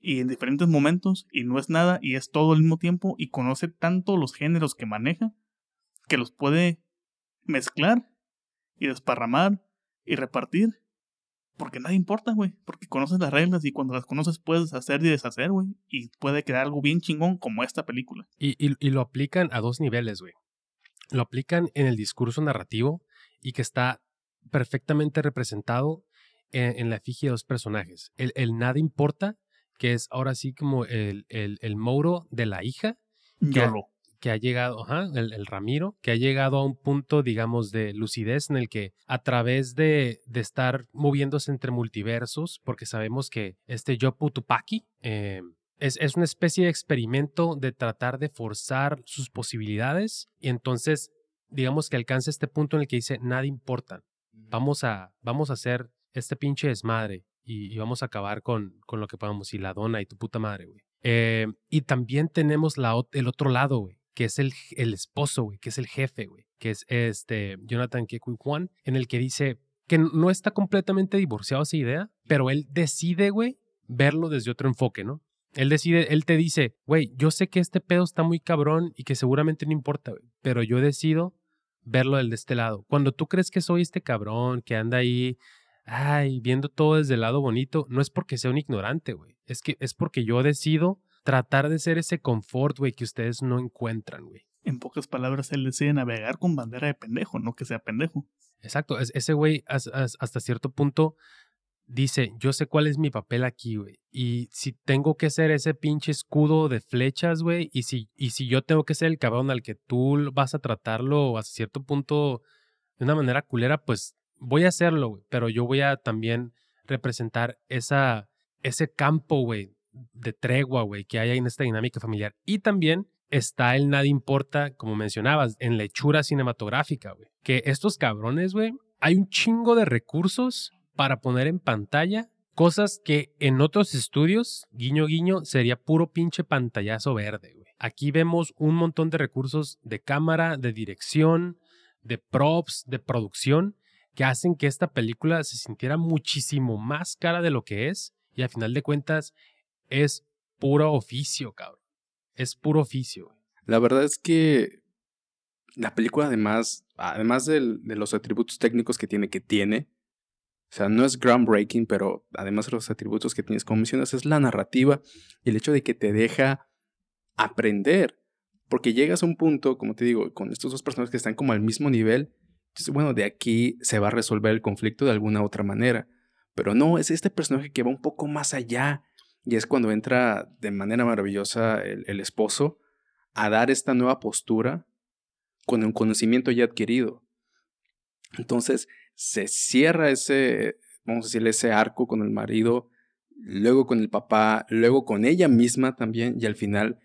y en diferentes momentos y no es nada y es todo al mismo tiempo y conoce tanto los géneros que maneja que los puede mezclar y desparramar y repartir porque nada importa, güey, porque conoces las reglas y cuando las conoces puedes hacer y deshacer, güey, y puede quedar algo bien chingón como esta película. Y, y, lo aplican a dos niveles, güey. Lo aplican en el discurso narrativo y que está perfectamente representado en, la efigie de dos personajes. El, el nada importa que es ahora sí como el, el, el Mauro de la hija. Que ha, que ha llegado, ajá, el, el, Ramiro, que ha llegado a un punto, digamos, de lucidez en el que a través de, de estar moviéndose entre multiversos, porque sabemos que este Yopu Tupaki eh, es, es, una especie de experimento de tratar de forzar sus posibilidades y entonces, digamos que alcanza este punto en el que dice, nada importa, vamos a, vamos a hacer este pinche desmadre y, vamos a acabar con, con, lo que podamos. Y la dona y tu puta madre, güey. Eh, y también tenemos la, el otro lado, güey, que es el, el esposo, güey, que es el jefe, güey, que es este Jonathan Kekui Juan, en el que dice que no está completamente divorciado esa idea, pero él decide, güey, verlo desde otro enfoque, ¿no? Él decide, él te dice, güey, yo sé que este pedo está muy cabrón y que seguramente no importa, pero yo decido verlo del de este lado. Cuando tú crees que soy este cabrón que anda ahí ay, viendo todo desde el lado bonito, no es porque sea un ignorante, güey. Es que es porque yo decido tratar de ser ese confort, güey, que ustedes no encuentran, güey. En pocas palabras, él decide navegar con bandera de pendejo, no que sea pendejo. Exacto, ese güey hasta cierto punto dice, yo sé cuál es mi papel aquí, güey. Y si tengo que ser ese pinche escudo de flechas, güey, y si, y si yo tengo que ser el cabrón al que tú vas a tratarlo a cierto punto de una manera culera, pues voy a hacerlo. Pero yo voy a también representar esa, ese campo, güey, de tregua, güey, que hay en esta dinámica familiar. Y también está el nada importa, como mencionabas, en la hechura cinematográfica, güey. Que estos cabrones, güey, hay un chingo de recursos para poner en pantalla cosas que en otros estudios, guiño guiño, sería puro pinche pantallazo verde, güey. Aquí vemos un montón de recursos de cámara, de dirección, de props, de producción, que hacen que esta película se sintiera muchísimo más cara de lo que es y al final de cuentas es puro oficio, cabrón. Es puro oficio. La verdad es que la película además, además de los atributos técnicos que tiene, que tiene, o sea, no es groundbreaking, pero además de los atributos que tienes, como mencionas, es la narrativa y el hecho de que te deja aprender. Porque llegas a un punto, como te digo, con estos dos personajes que están como al mismo nivel, bueno, de aquí se va a resolver el conflicto de alguna otra manera. Pero no, es este personaje que va un poco más allá. Y es cuando entra de manera maravillosa el, el esposo a dar esta nueva postura con un conocimiento ya adquirido. Entonces, se cierra ese, vamos a decirle, ese arco con el marido, luego con el papá, luego con ella misma también, y al final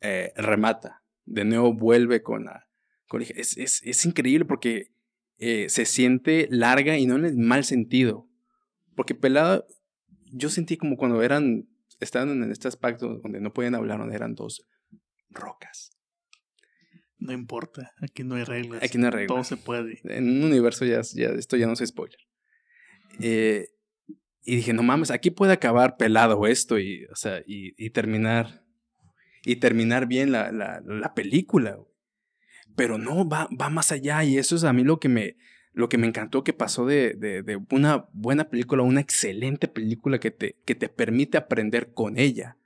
eh, remata. De nuevo vuelve con la... Con, es, es, es, increíble porque eh, se siente larga y no en el mal sentido. Porque pelada, yo sentí como cuando eran, estaban en este aspecto donde no podían hablar, donde eran dos rocas. No importa, aquí no hay reglas. Aquí no hay reglas. Todo se puede. En un universo ya, ya esto ya no es spoiler. Eh, y dije, no mames, aquí puede acabar pelado esto y, o sea, y, y terminar y terminar bien la, la, la película. Pero no, va, va más allá y eso es a mí lo que me, lo que me encantó que pasó de, de, de una buena película a una excelente película que te, que te permite aprender con ella.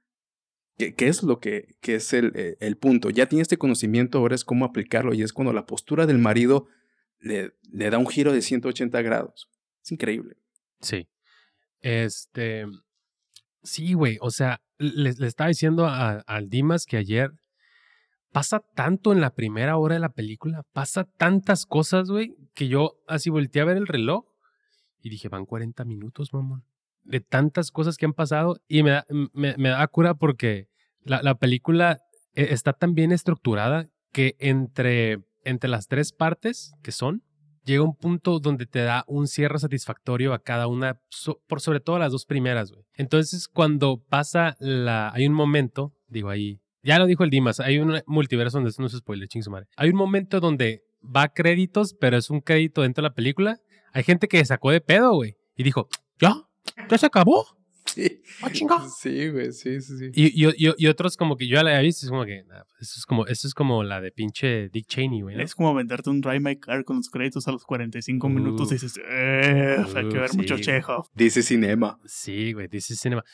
¿Qué es lo que, que es el, eh, el, punto? Ya tiene este conocimiento, ahora es cómo aplicarlo y es cuando la postura del marido le, le da un giro de 180 grados. Es increíble. Sí. Este. Sí, güey. O sea, le, le estaba diciendo al Dimas que ayer pasa tanto en la primera hora de la película, pasa tantas cosas, güey, que yo así volteé a ver el reloj y dije, van 40 minutos, mamón de tantas cosas que han pasado y me da, me, me da cura porque la, la, película e, está tan bien estructurada que entre, entre las tres partes que son, llega un punto donde te da un cierre satisfactorio a cada una, por sobre todo las dos primeras, güey. Entonces, cuando pasa la... Hay un momento, digo ahí, ya lo dijo el Dimas, hay un multiverso donde no es spoiler, ching su madre. Hay un momento donde va a créditos, pero es un crédito dentro de la película. Hay gente que sacó de pedo, güey, y dijo, ¿ya? ¿Ya se acabó? Sí. ¡Ah, chinga! Sí, güey, sí, sí, sí. Y, y, y, otros como que yo ya la había visto, es como que, nah, pues eso, es como, eso es como la de pinche Dick Cheney, güey. ¿no? Es como venderte un Drive My Car con los créditos a los 45 uh, minutos y dices, eh, uh, hay que ver sí. mucho Chekhov. Dice cinema. Sí, güey, dice cinema.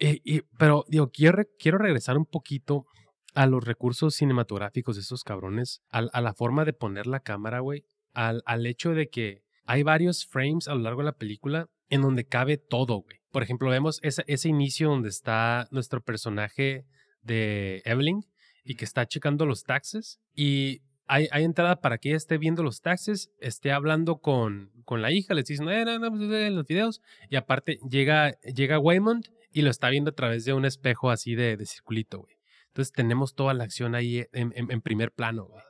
Y, pero, digo, quiero, quiero regresar un poquito a los recursos cinematográficos de esos cabrones, a, a la forma de poner la cámara, güey, al, al hecho de que hay varios frames a lo largo de la película en donde cabe todo, güey. Por ejemplo, vemos ese, ese inicio donde está nuestro personaje de Evelyn y que está checando los taxes y hay, hay, entrada para que ella esté viendo los taxes, esté hablando con, con la hija, le dicen, eh, no, no, en los videos, y aparte llega, llega Waymond y lo está viendo a través de un espejo así de, de circulito, güey. Entonces tenemos toda la acción ahí en, en, en primer plano, güey.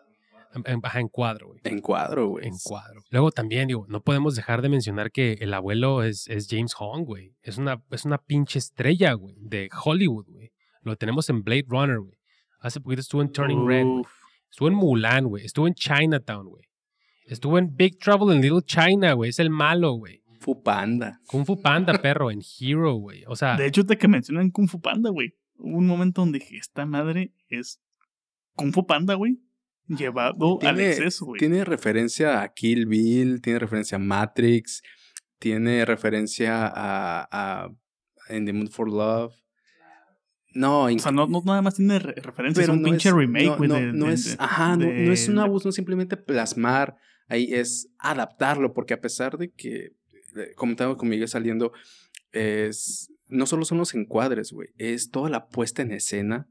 En, en, cuadro, güey. En cuadro, güey. En cuadro. Luego también, digo, no podemos dejar de mencionar que el abuelo es, es James Hong, güey. Es una, es una pinche estrella, güey, de Hollywood, güey. Lo tenemos en Blade Runner, güey. Hace poquito estuvo en Turning. Red, güey. Estuvo en Mulan, güey. Estuvo en Chinatown, güey. Estuvo en Big Trouble in Little China, güey. Es el malo, güey. Fu Panda. Kung Fu Panda, perro, en Hero, güey. O sea. De hecho, de que mencionan Kung Fu Panda, güey. Hubo un momento donde dije, esta madre es Kung Fu Panda, güey llevado tiene, al exceso, güey. Tiene referencia a Kill Bill, tiene referencia a Matrix, tiene referencia a, a In the Mood for Love. No, o sea, no, no nada más tiene re referencia, es un no pinche es, remake, güey. No, es, de, ajá, no, no, es un abuso, no simplemente plasmar, ahí es adaptarlo, porque a pesar de que, como estaba con Miguel saliendo, es, no solo son los encuadres, güey, es toda la puesta en escena,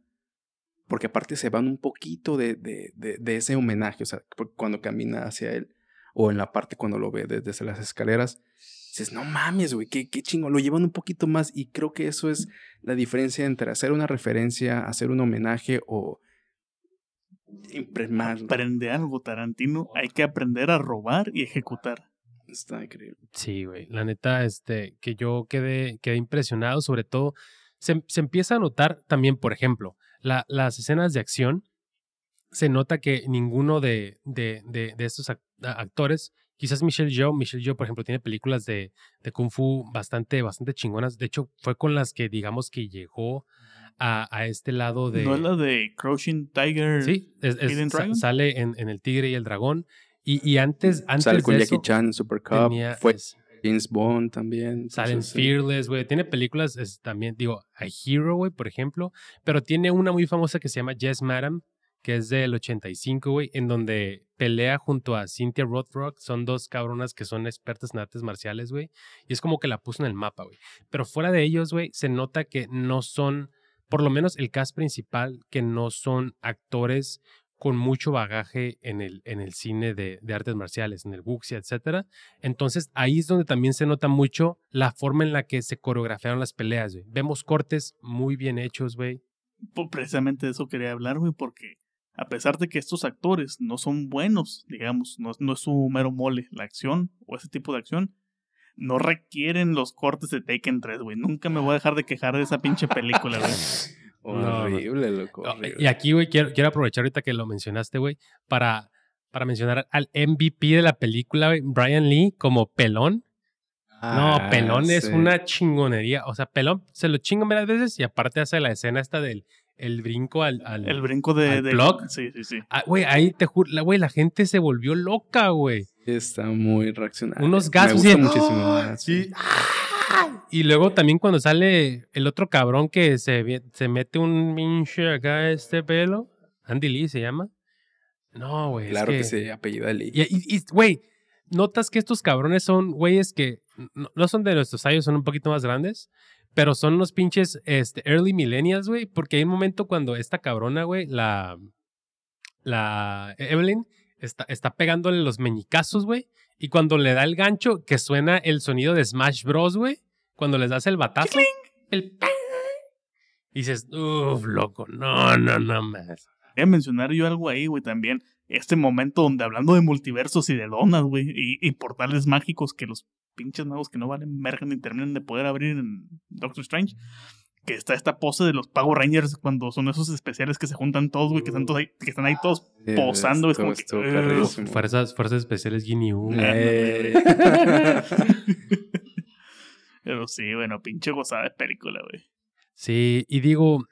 porque aparte se van un poquito de, de, de, de ese homenaje, o sea, cuando camina hacia él, o en la parte cuando lo ve de- desde las escaleras, dices, no mames, güey, qué, qué chingo, lo llevan un poquito más y creo que eso es la diferencia entre hacer una referencia, hacer un homenaje o imprimar. Aprende algo, Tarantino. Hay que aprender a robar y ejecutar. Está increíble. Sí, güey. La neta, este, que yo quedé, quedé impresionado, sobre todo, se, se empieza a notar también, por ejemplo, la- las escenas de acción, se nota que ninguno de, de, de, de estos actores, quizás Michelle Yeoh, Michelle Yeoh, por ejemplo, tiene películas de, de Kung Fu bastante, bastante chingonas. De hecho, fue con las que, digamos, que llegó a, a este lado de... ¿No es la de Crouching Tiger? Sí, es- es- Hidden sa- Dragon? sale en, en El Tigre y el Dragón. Y, y antes, antes Sale con de Jackie eso, Chan en Super Cup, tenía- fue es- James Bond también. Salen sí. Fearless, güey. Tiene películas es, también, digo, A Hero, güey, por ejemplo. Pero tiene una muy famosa que se llama Yes, Madam, que es del 85, güey, en donde pelea junto a Cynthia Rothrock. Son dos cabronas que son expertas en artes marciales, güey. Y es como que la puso en el mapa, güey. Pero fuera de ellos, güey, se nota que no son, por lo menos el cast principal, que no son actores con mucho bagaje en el, en el cine de, de artes marciales, en el wuxia, etcétera. Entonces ahí es donde también se nota mucho la forma en la que se coreografiaron las peleas, güey. Vemos cortes muy bien hechos, güey. Pues precisamente de eso quería hablar, güey, porque a pesar de que estos actores no son buenos, digamos, no, no es su mero mole la acción o ese tipo de acción, no requieren los cortes de Taken 3, güey. Nunca me voy a dejar de quejar de esa pinche película, güey. Horrible, loco. Horrible. Y aquí, güey, quiero, quiero aprovechar ahorita que lo mencionaste, güey, para, para mencionar al MVP de la película, güey, Brian Lee, como pelón. No, Ah, pelón es una chingonería. O sea, pelón se lo chingo varias veces y aparte hace la escena esta del el brinco al... al El brinco de... ¿Al de- plug? Sí, sí, sí. Ah, güey, ahí te juro, la- güey, la gente se volvió loca, güey. Está muy reaccionario. Unos gases Me y- gusta muchísimo. ¡Ah! Y luego también cuando sale el otro cabrón que se, se mete un pinche acá a este pelo. Andy Lee se llama. No, güey. es Claro que, se apellida Lee. Y, y- y, güey, notas que estos cabrones son güeyes que no, no son de nuestros años, son un poquito más grandes. Pero son unos pinches este, early millennials, güey. Porque hay un momento cuando esta cabrona, güey, la. La Evelyn está, está pegándole los meñicazos, güey. Y cuando le da el gancho, que suena el sonido de Smash Bros, güey. Cuando les das el batazo. El. Y dices, uff, loco, no, no, no más. Quería mencionar yo algo ahí, güey, también. Este momento donde hablando de multiversos y de donas, güey, y, y portales mágicos que los pinches nuevos que no valen verga ni terminan de poder abrir en Doctor Strange. Que está esta pose de los Power Rangers cuando son esos especiales que se juntan todos, güey, que están todos ahí, que están ahí todos Sí, posando. Es como que, perrísimo. Fuerzas, fuerzas especiales Guinea U. Eh. Pero sí, bueno, pinche gozada de película, güey. Sí, y digo,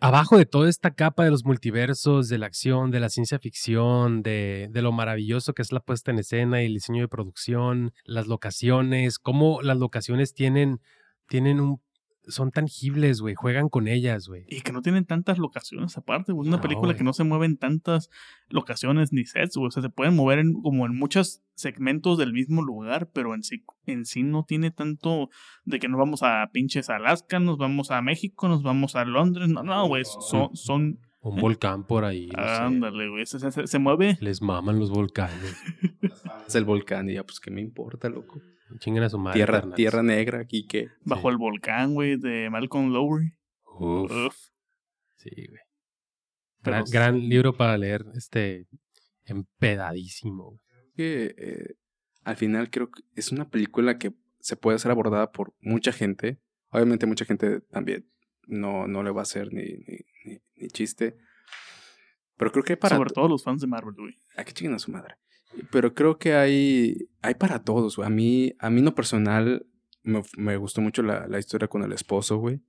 abajo de toda esta capa de los multiversos, de la acción, de la ciencia ficción, de, de lo maravilloso que es la puesta en escena y el diseño de producción, las locaciones, cómo las locaciones tienen, tienen un... Son tangibles, güey, juegan con ellas, güey. Y que no tienen tantas locaciones aparte, güey. Es una No, película que no se mueve en tantas locaciones ni sets, güey. O sea, se pueden mover en, como en muchos segmentos del mismo lugar, pero en sí, en sí no tiene tanto de que nos vamos a pinches Alaska, nos vamos a México, nos vamos a Londres. No, no, güey. Son, son Un volcán por ahí, no ándale, güey. Se, se- se mueve. Les maman los volcanes. Es el volcán y ya, pues, ¿qué me importa, loco? Chinguen a su madre. Tierra, tierra negra, aquí que. Bajo el volcán, güey, de Malcolm Lowry. Uf, Uf. sí, güey. Gran, gran libro para leer, este, empedadísimo. güey. que eh, al final creo que es una película que se puede ser abordada por mucha gente. Obviamente mucha gente también no, no le va a hacer ni, ni, ni, ni chiste. Pero creo que para... Sobre todo los fans de Marvel, güey. ¿A qué chinguen a su madre? Pero creo que hay, hay para todos, güey. A mí, a mí en lo personal me, me gustó mucho la, la historia con el esposo, güey.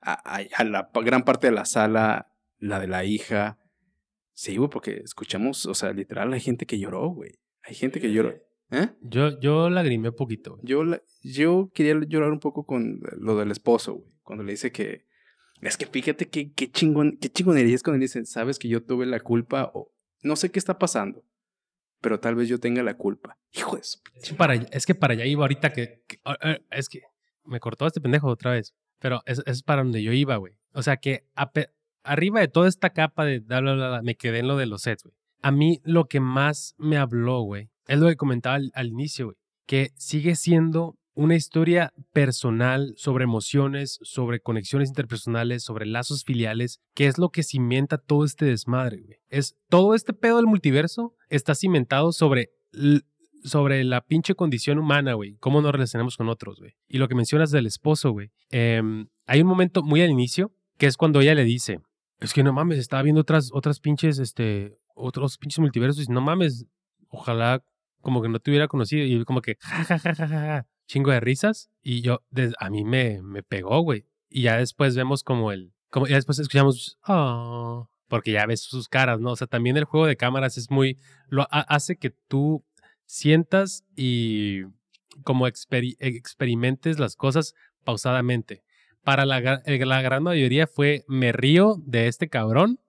A, a- a la gran parte de la sala, la de la hija. Sí, güey, porque escuchamos, o sea, literal, hay gente que lloró, güey. Hay gente que lloró. ¿Eh? Yo, yo lagrimé poquito, güey. Yo, la- yo quería llorar un poco con lo del esposo, güey. Cuando le dice que. Es que fíjate que, qué chingón, qué chingonería es cuando le dicen, sabes que yo tuve la culpa o no sé qué está pasando, pero tal vez yo tenga la culpa. Hijo de su Es, para, es que para allá iba ahorita que, que- ah, ah, es que me cortó este pendejo otra vez. Pero es, es para donde yo iba, güey. O sea que arriba de toda esta capa de bla, bla, bla, me quedé en lo de los sets, güey. A mí lo que más me habló, güey, es lo que comentaba al, inicio, güey. Que sigue siendo una historia personal sobre emociones, sobre conexiones interpersonales, sobre lazos filiales, que es lo que cimenta todo este desmadre, güey. Es todo este pedo del multiverso está cimentado sobre sobre la pinche condición humana, güey. Cómo nos relacionamos con otros, güey. Y lo que mencionas del esposo, güey. Em, hay un momento muy al inicio que es cuando ella le dice, es que no mames, estaba viendo otras, otras pinches, este, otros pinches multiversos y no mames, ojalá como que no te hubiera conocido y como que, ja, ja, chingo de risas. Y yo, a mí me, me pegó, güey. Y ya después vemos como el, como ya después escuchamos, oh, porque ya ves sus caras, ¿no? O sea, también el juego de cámaras es muy, lo hace que tú sientas y como experimentes las cosas pausadamente. Para la, la, gran mayoría fue me río de este cabrón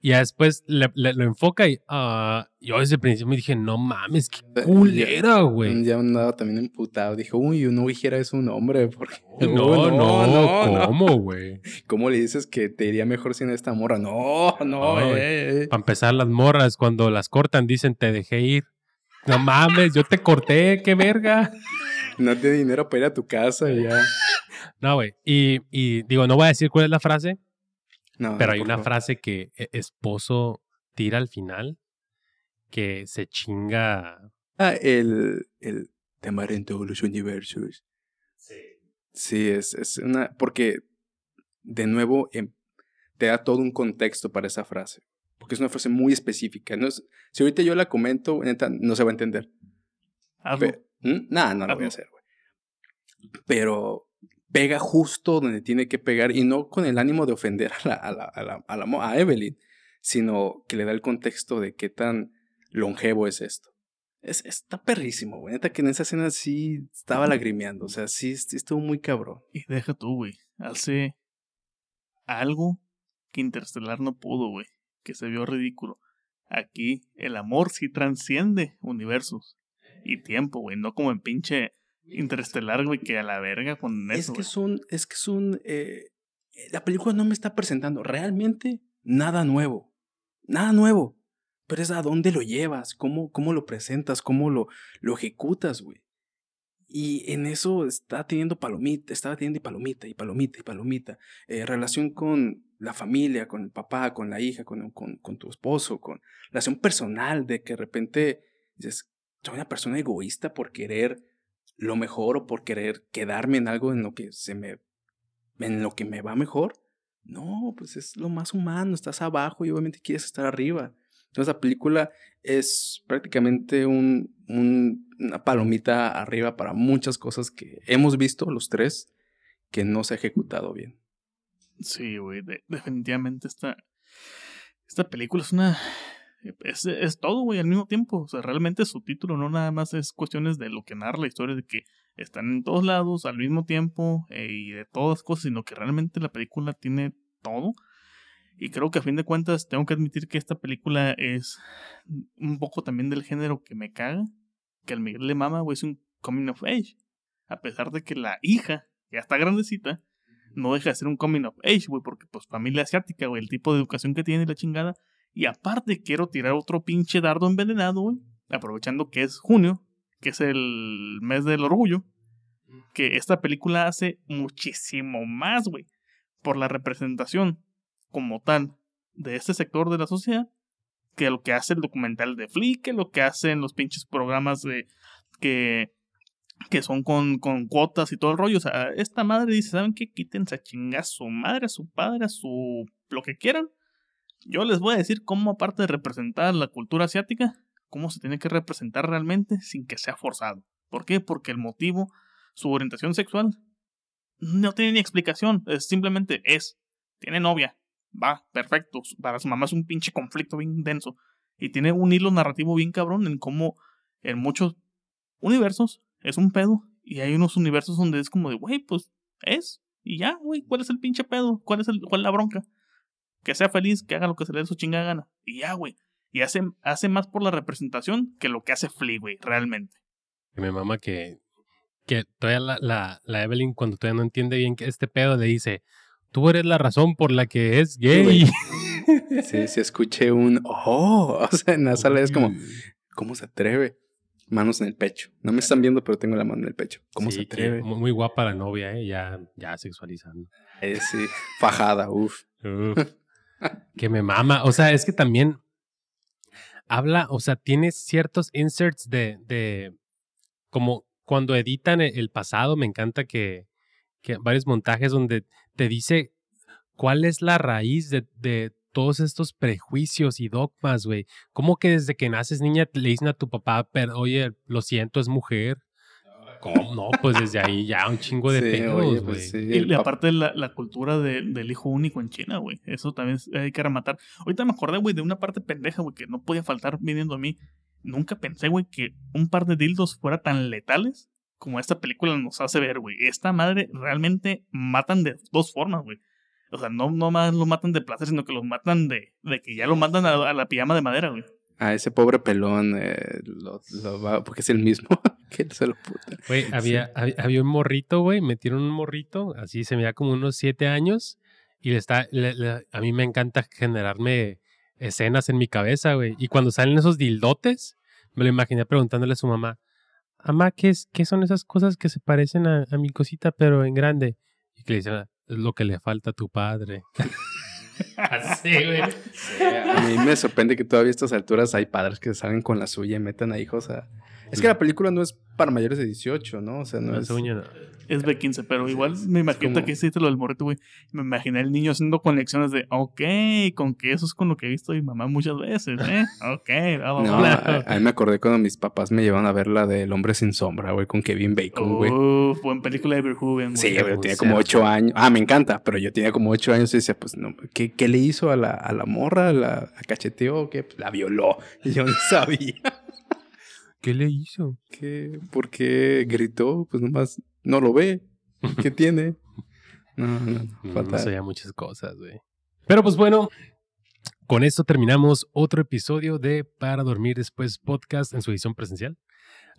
y después le, lo enfoca y uh, yo desde el principio me dije, no mames, qué eh, culera, güey. Ya, andaba también emputado. Dijo, uy, uno dijera es un hombre. Porque... No, no, no, ¿cómo, güey? ¿Cómo le dices que te iría mejor sin esta morra? No, no, eh. Para empezar, las morras, cuando las cortan, dicen, te dejé ir. No mames, yo te corté, qué verga. No tiene dinero para ir a tu casa y ya. No, güey. Y, y, digo, no voy a decir cuál es la frase, no, pero hay una frase que e, esposo tira al final que se chinga. Ah, el, el temar en todos los universos. Sí. Sí, es, es una. Porque, de nuevo, em, te da todo un contexto para esa frase porque es una frase muy específica. No si ahorita yo la comento, neta, no se va a entender. Hazlo. ¿Mm? Nada, no lo voy a hacer, güey. Pero pega justo donde tiene que pegar y no con el ánimo de ofender a, la, a, la, a, la, a, la, a Evelyn, sino que le da el contexto de qué tan longevo es esto. Es, está perrísimo, güey. Neta que en esa escena sí estaba lagrimeando. O sea, sí, sí estuvo muy cabrón. Y deja tú, güey. Hace algo que Interstellar no pudo, güey que se vio ridículo. Aquí el amor sí transciende universos y tiempo, güey, no como en pinche interestelar, güey, que a la verga con eso. Es que es un, es que es un, eh, la película no me está presentando realmente nada nuevo, nada nuevo, pero es a dónde lo llevas, cómo, cómo lo presentas, cómo lo, lo ejecutas, güey. Y en eso está teniendo palomita, estaba teniendo palomita y palomita y palomita. Eh, relación con la familia, con el papá, con la hija, con, con, con, tu esposo, con relación personal, de que de repente dices, soy una persona egoísta por querer lo mejor o por querer quedarme en algo en lo que se me, en lo que me va mejor. No, pues es lo más humano, estás abajo y obviamente quieres estar arriba. Entonces la película es prácticamente un, una palomita arriba para muchas cosas que hemos visto los tres que no se ha ejecutado bien. Sí, güey, definitivamente esta, esta película es una... Es, es todo, güey, al mismo tiempo. O sea, realmente su título no nada más es cuestiones de lo que narra la historia, de que están en todos lados al mismo tiempo eh, y de todas cosas, sino que realmente la película tiene todo. Y creo que a fin de cuentas tengo que admitir que esta película es un poco también del género que me caga. Que al Miguel le mama, güey, es un coming of age. A pesar de que la hija, ya está grandecita, no deja de ser un coming of age, güey, porque pues familia asiática, güey, el tipo de educación que tiene la chingada. Y aparte quiero tirar otro pinche dardo envenenado, güey, aprovechando que es junio, que es el mes del orgullo, que esta película hace muchísimo más, güey, por la representación como tal de este sector de la sociedad que lo que hace el documental de Flick, lo que hacen los pinches programas de que, que son con, con cuotas y todo el rollo. O sea, esta madre dice, ¿saben qué? Quítense a chingar a su madre, a su padre, a su... lo que quieran. Yo les voy a decir cómo, aparte de representar la cultura asiática, cómo se tiene que representar realmente sin que sea forzado. ¿Por qué? Porque el motivo, su orientación sexual, no tiene ni explicación. Es, simplemente es. Tiene novia, va, perfecto. Para su mamá es un pinche conflicto bien denso. Y tiene un hilo narrativo bien cabrón en cómo en muchos universos es un pedo. Y hay unos universos donde es como de, güey, pues es. Y ya, güey, ¿cuál es el pinche pedo? ¿Cuál es, el, cuál es la bronca? Que sea feliz, que haga lo que se le dé su chingada gana. Y ya, güey. Y hace, hace más por la representación que lo que hace Flea, güey, realmente. Mi mamá que que todavía la, la, la Evelyn, cuando todavía no entiende bien que este pedo, le dice, tú eres la razón por la que es gay. Sí, sí, escuché un oh, o sea, en la sala es como, ¿cómo se atreve? Manos en el pecho. No me están viendo, pero tengo la mano en el pecho. ¿Cómo se Sí, atreve? Muy, muy guapa la novia, ¿eh? Ya, ya sexualizando. Eh, sí, fajada, uff. Uf. Que me mama. O sea, es que también habla, o sea, tiene ciertos inserts de, de como cuando editan el pasado, me encanta que, que varios montajes donde te dice cuál es la raíz de, de todos estos prejuicios y dogmas, güey. Como que desde que naces niña le dicen a tu papá, pero oye, lo siento, es mujer. ¿Cómo? No, pues desde ahí ya un chingo de Sí, pedos, güey. pues sí, Y, aparte la, la cultura de- del hijo único en China, güey. Eso también hay que rematar. Ahorita me acordé, güey, de una parte pendeja, güey, que no podía faltar viniendo a mí. Nunca pensé, güey, que un par de dildos fuera tan letales como esta película nos hace ver, güey. Esta madre realmente matan de dos formas, güey. O sea, no, no más lo matan de placer, sino que lo matan de, de que ya lo mandan a, a la pijama de madera, güey. A ese pobre pelón eh, lo, lo va, porque es el mismo que se lo puta. Güey, había, hab- había un morrito, güey, metieron un morrito, así se me da como unos siete años, y le está, le- le- a mí me encanta generarme escenas en mi cabeza, güey. Y cuando salen esos dildotes, me lo imaginé preguntándole a su mamá, mamá, ¿qué, es, qué son esas cosas que se parecen a, a mi cosita, pero en grande? Y que le dice, "Ah, es lo que le falta a tu padre. así, güey. A mí me sorprende que todavía a estas alturas hay padres que salen con la suya y metan a hijos a... Es que la película no es para mayores de 18, ¿no? O sea, no No, es... no. Es B15, pero igual me imagino como- que hiciste lo del morrito, güey. Me imaginé el niño haciendo conexiones de, ok, con que eso es con lo que he visto mi mamá muchas veces, ¿eh? Ok, va, va, No, a, a mí me acordé cuando mis papás me llevaban a ver la del Hombre sin sombra, güey, con Kevin Bacon, güey. Uf, buen película de Verhoeven, güey. Sí, un tenía como cerdo. ocho años. Ah, me encanta, pero yo tenía como ocho años y decía, pues, no, ¿qué, qué le hizo a la, a la morra? ¿La, la cacheteó qué? Pues, la violó. Y yo no sabía. ¿Qué le hizo? ¿Qué? ¿Por qué gritó? Pues nomás no lo ve. ¿Qué tiene? No, no, no, No, no fatal. sabía muchas cosas, güey. Pero pues bueno, con esto terminamos otro episodio de Para Dormir Después podcast en su edición presencial.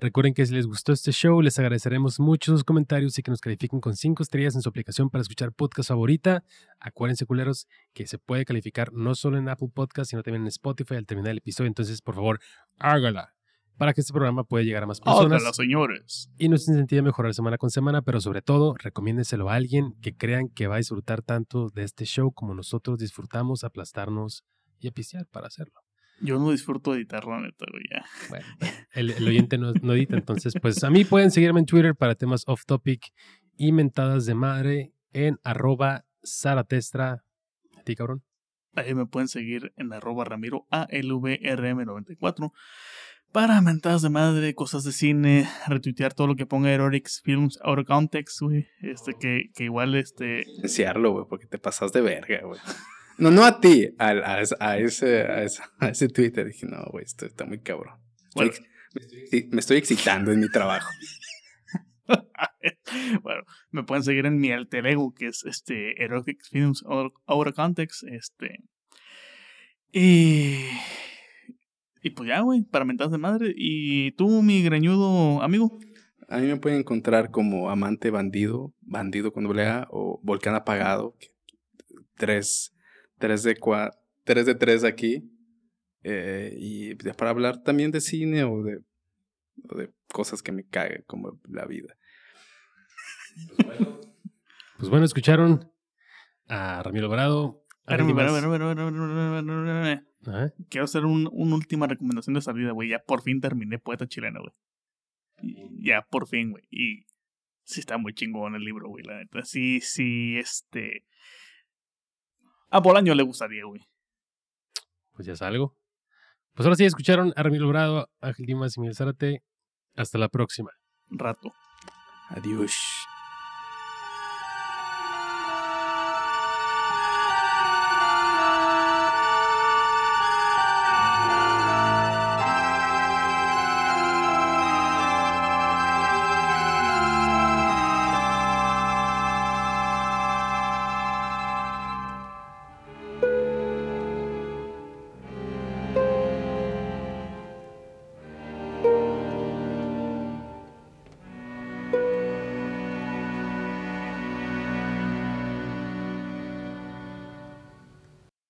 Recuerden que si les gustó este show, les agradeceremos mucho sus comentarios y que nos califiquen con cinco estrellas en su aplicación para escuchar podcast favorita. Acuérdense, culeros, que se puede calificar no solo en Apple Podcast, sino también en Spotify al terminar el episodio. Entonces, por favor, hágala para que este programa pueda llegar a más personas Hágala, señores. y nos incentiva a mejorar semana con semana, pero sobre todo, recomiéndenselo a alguien que crean que va a disfrutar tanto de este show como nosotros disfrutamos aplastarnos y apiciar para hacerlo. Yo no disfruto editar, la neta, güey, ya. Bueno, el, el oyente no, no edita, entonces, pues a mí pueden seguirme en Twitter para temas off topic y mentadas de madre en arroba zaratestra. ¿A ti, cabrón? Ahí me pueden seguir en arroba ramiro ALVRM94 para mentadas de madre, cosas de cine, retuitear todo lo que ponga Heroics Films out of context, güey. Este, que, que igual, este, Desearlo, güey, porque te pasas de verga, güey. No, no a ti, a, a, ese- a ese, a, ese, a ese Twitter. Dije, no, güey, esto está muy cabrón. Bueno. me, estoy, me estoy excitando en mi trabajo. bueno, me pueden seguir en mi alter ego, que es este Erotic Films Out Out of Context. Este. Y. Y pues ya, güey, para mentadas de madre. Y tú, mi greñudo amigo. A mí me pueden encontrar como amante bandido, bandido con doble A o volcán apagado. que- Tres, tres de cua, tres de tres aquí. Eh, y para hablar también de cine o de, o de cosas que me cagan como la vida. Pues bueno, escucharon a Ramiro Alvarado. a Ajá. Quiero hacer un- una última recomendación de salida, güey. Ya por fin terminé Poeta Chilena, güey. Ya por fin, güey. Y sí está muy chingón el libro, güey, la neta. Sí, sí, este... A Bolaño le gustaría, güey. Pues ya salgo. Pues ahora sí, escucharon a Ramiro Alvarado, Ángel Dimas y Miguel Zárate. Hasta la próxima. Rato. Adiós.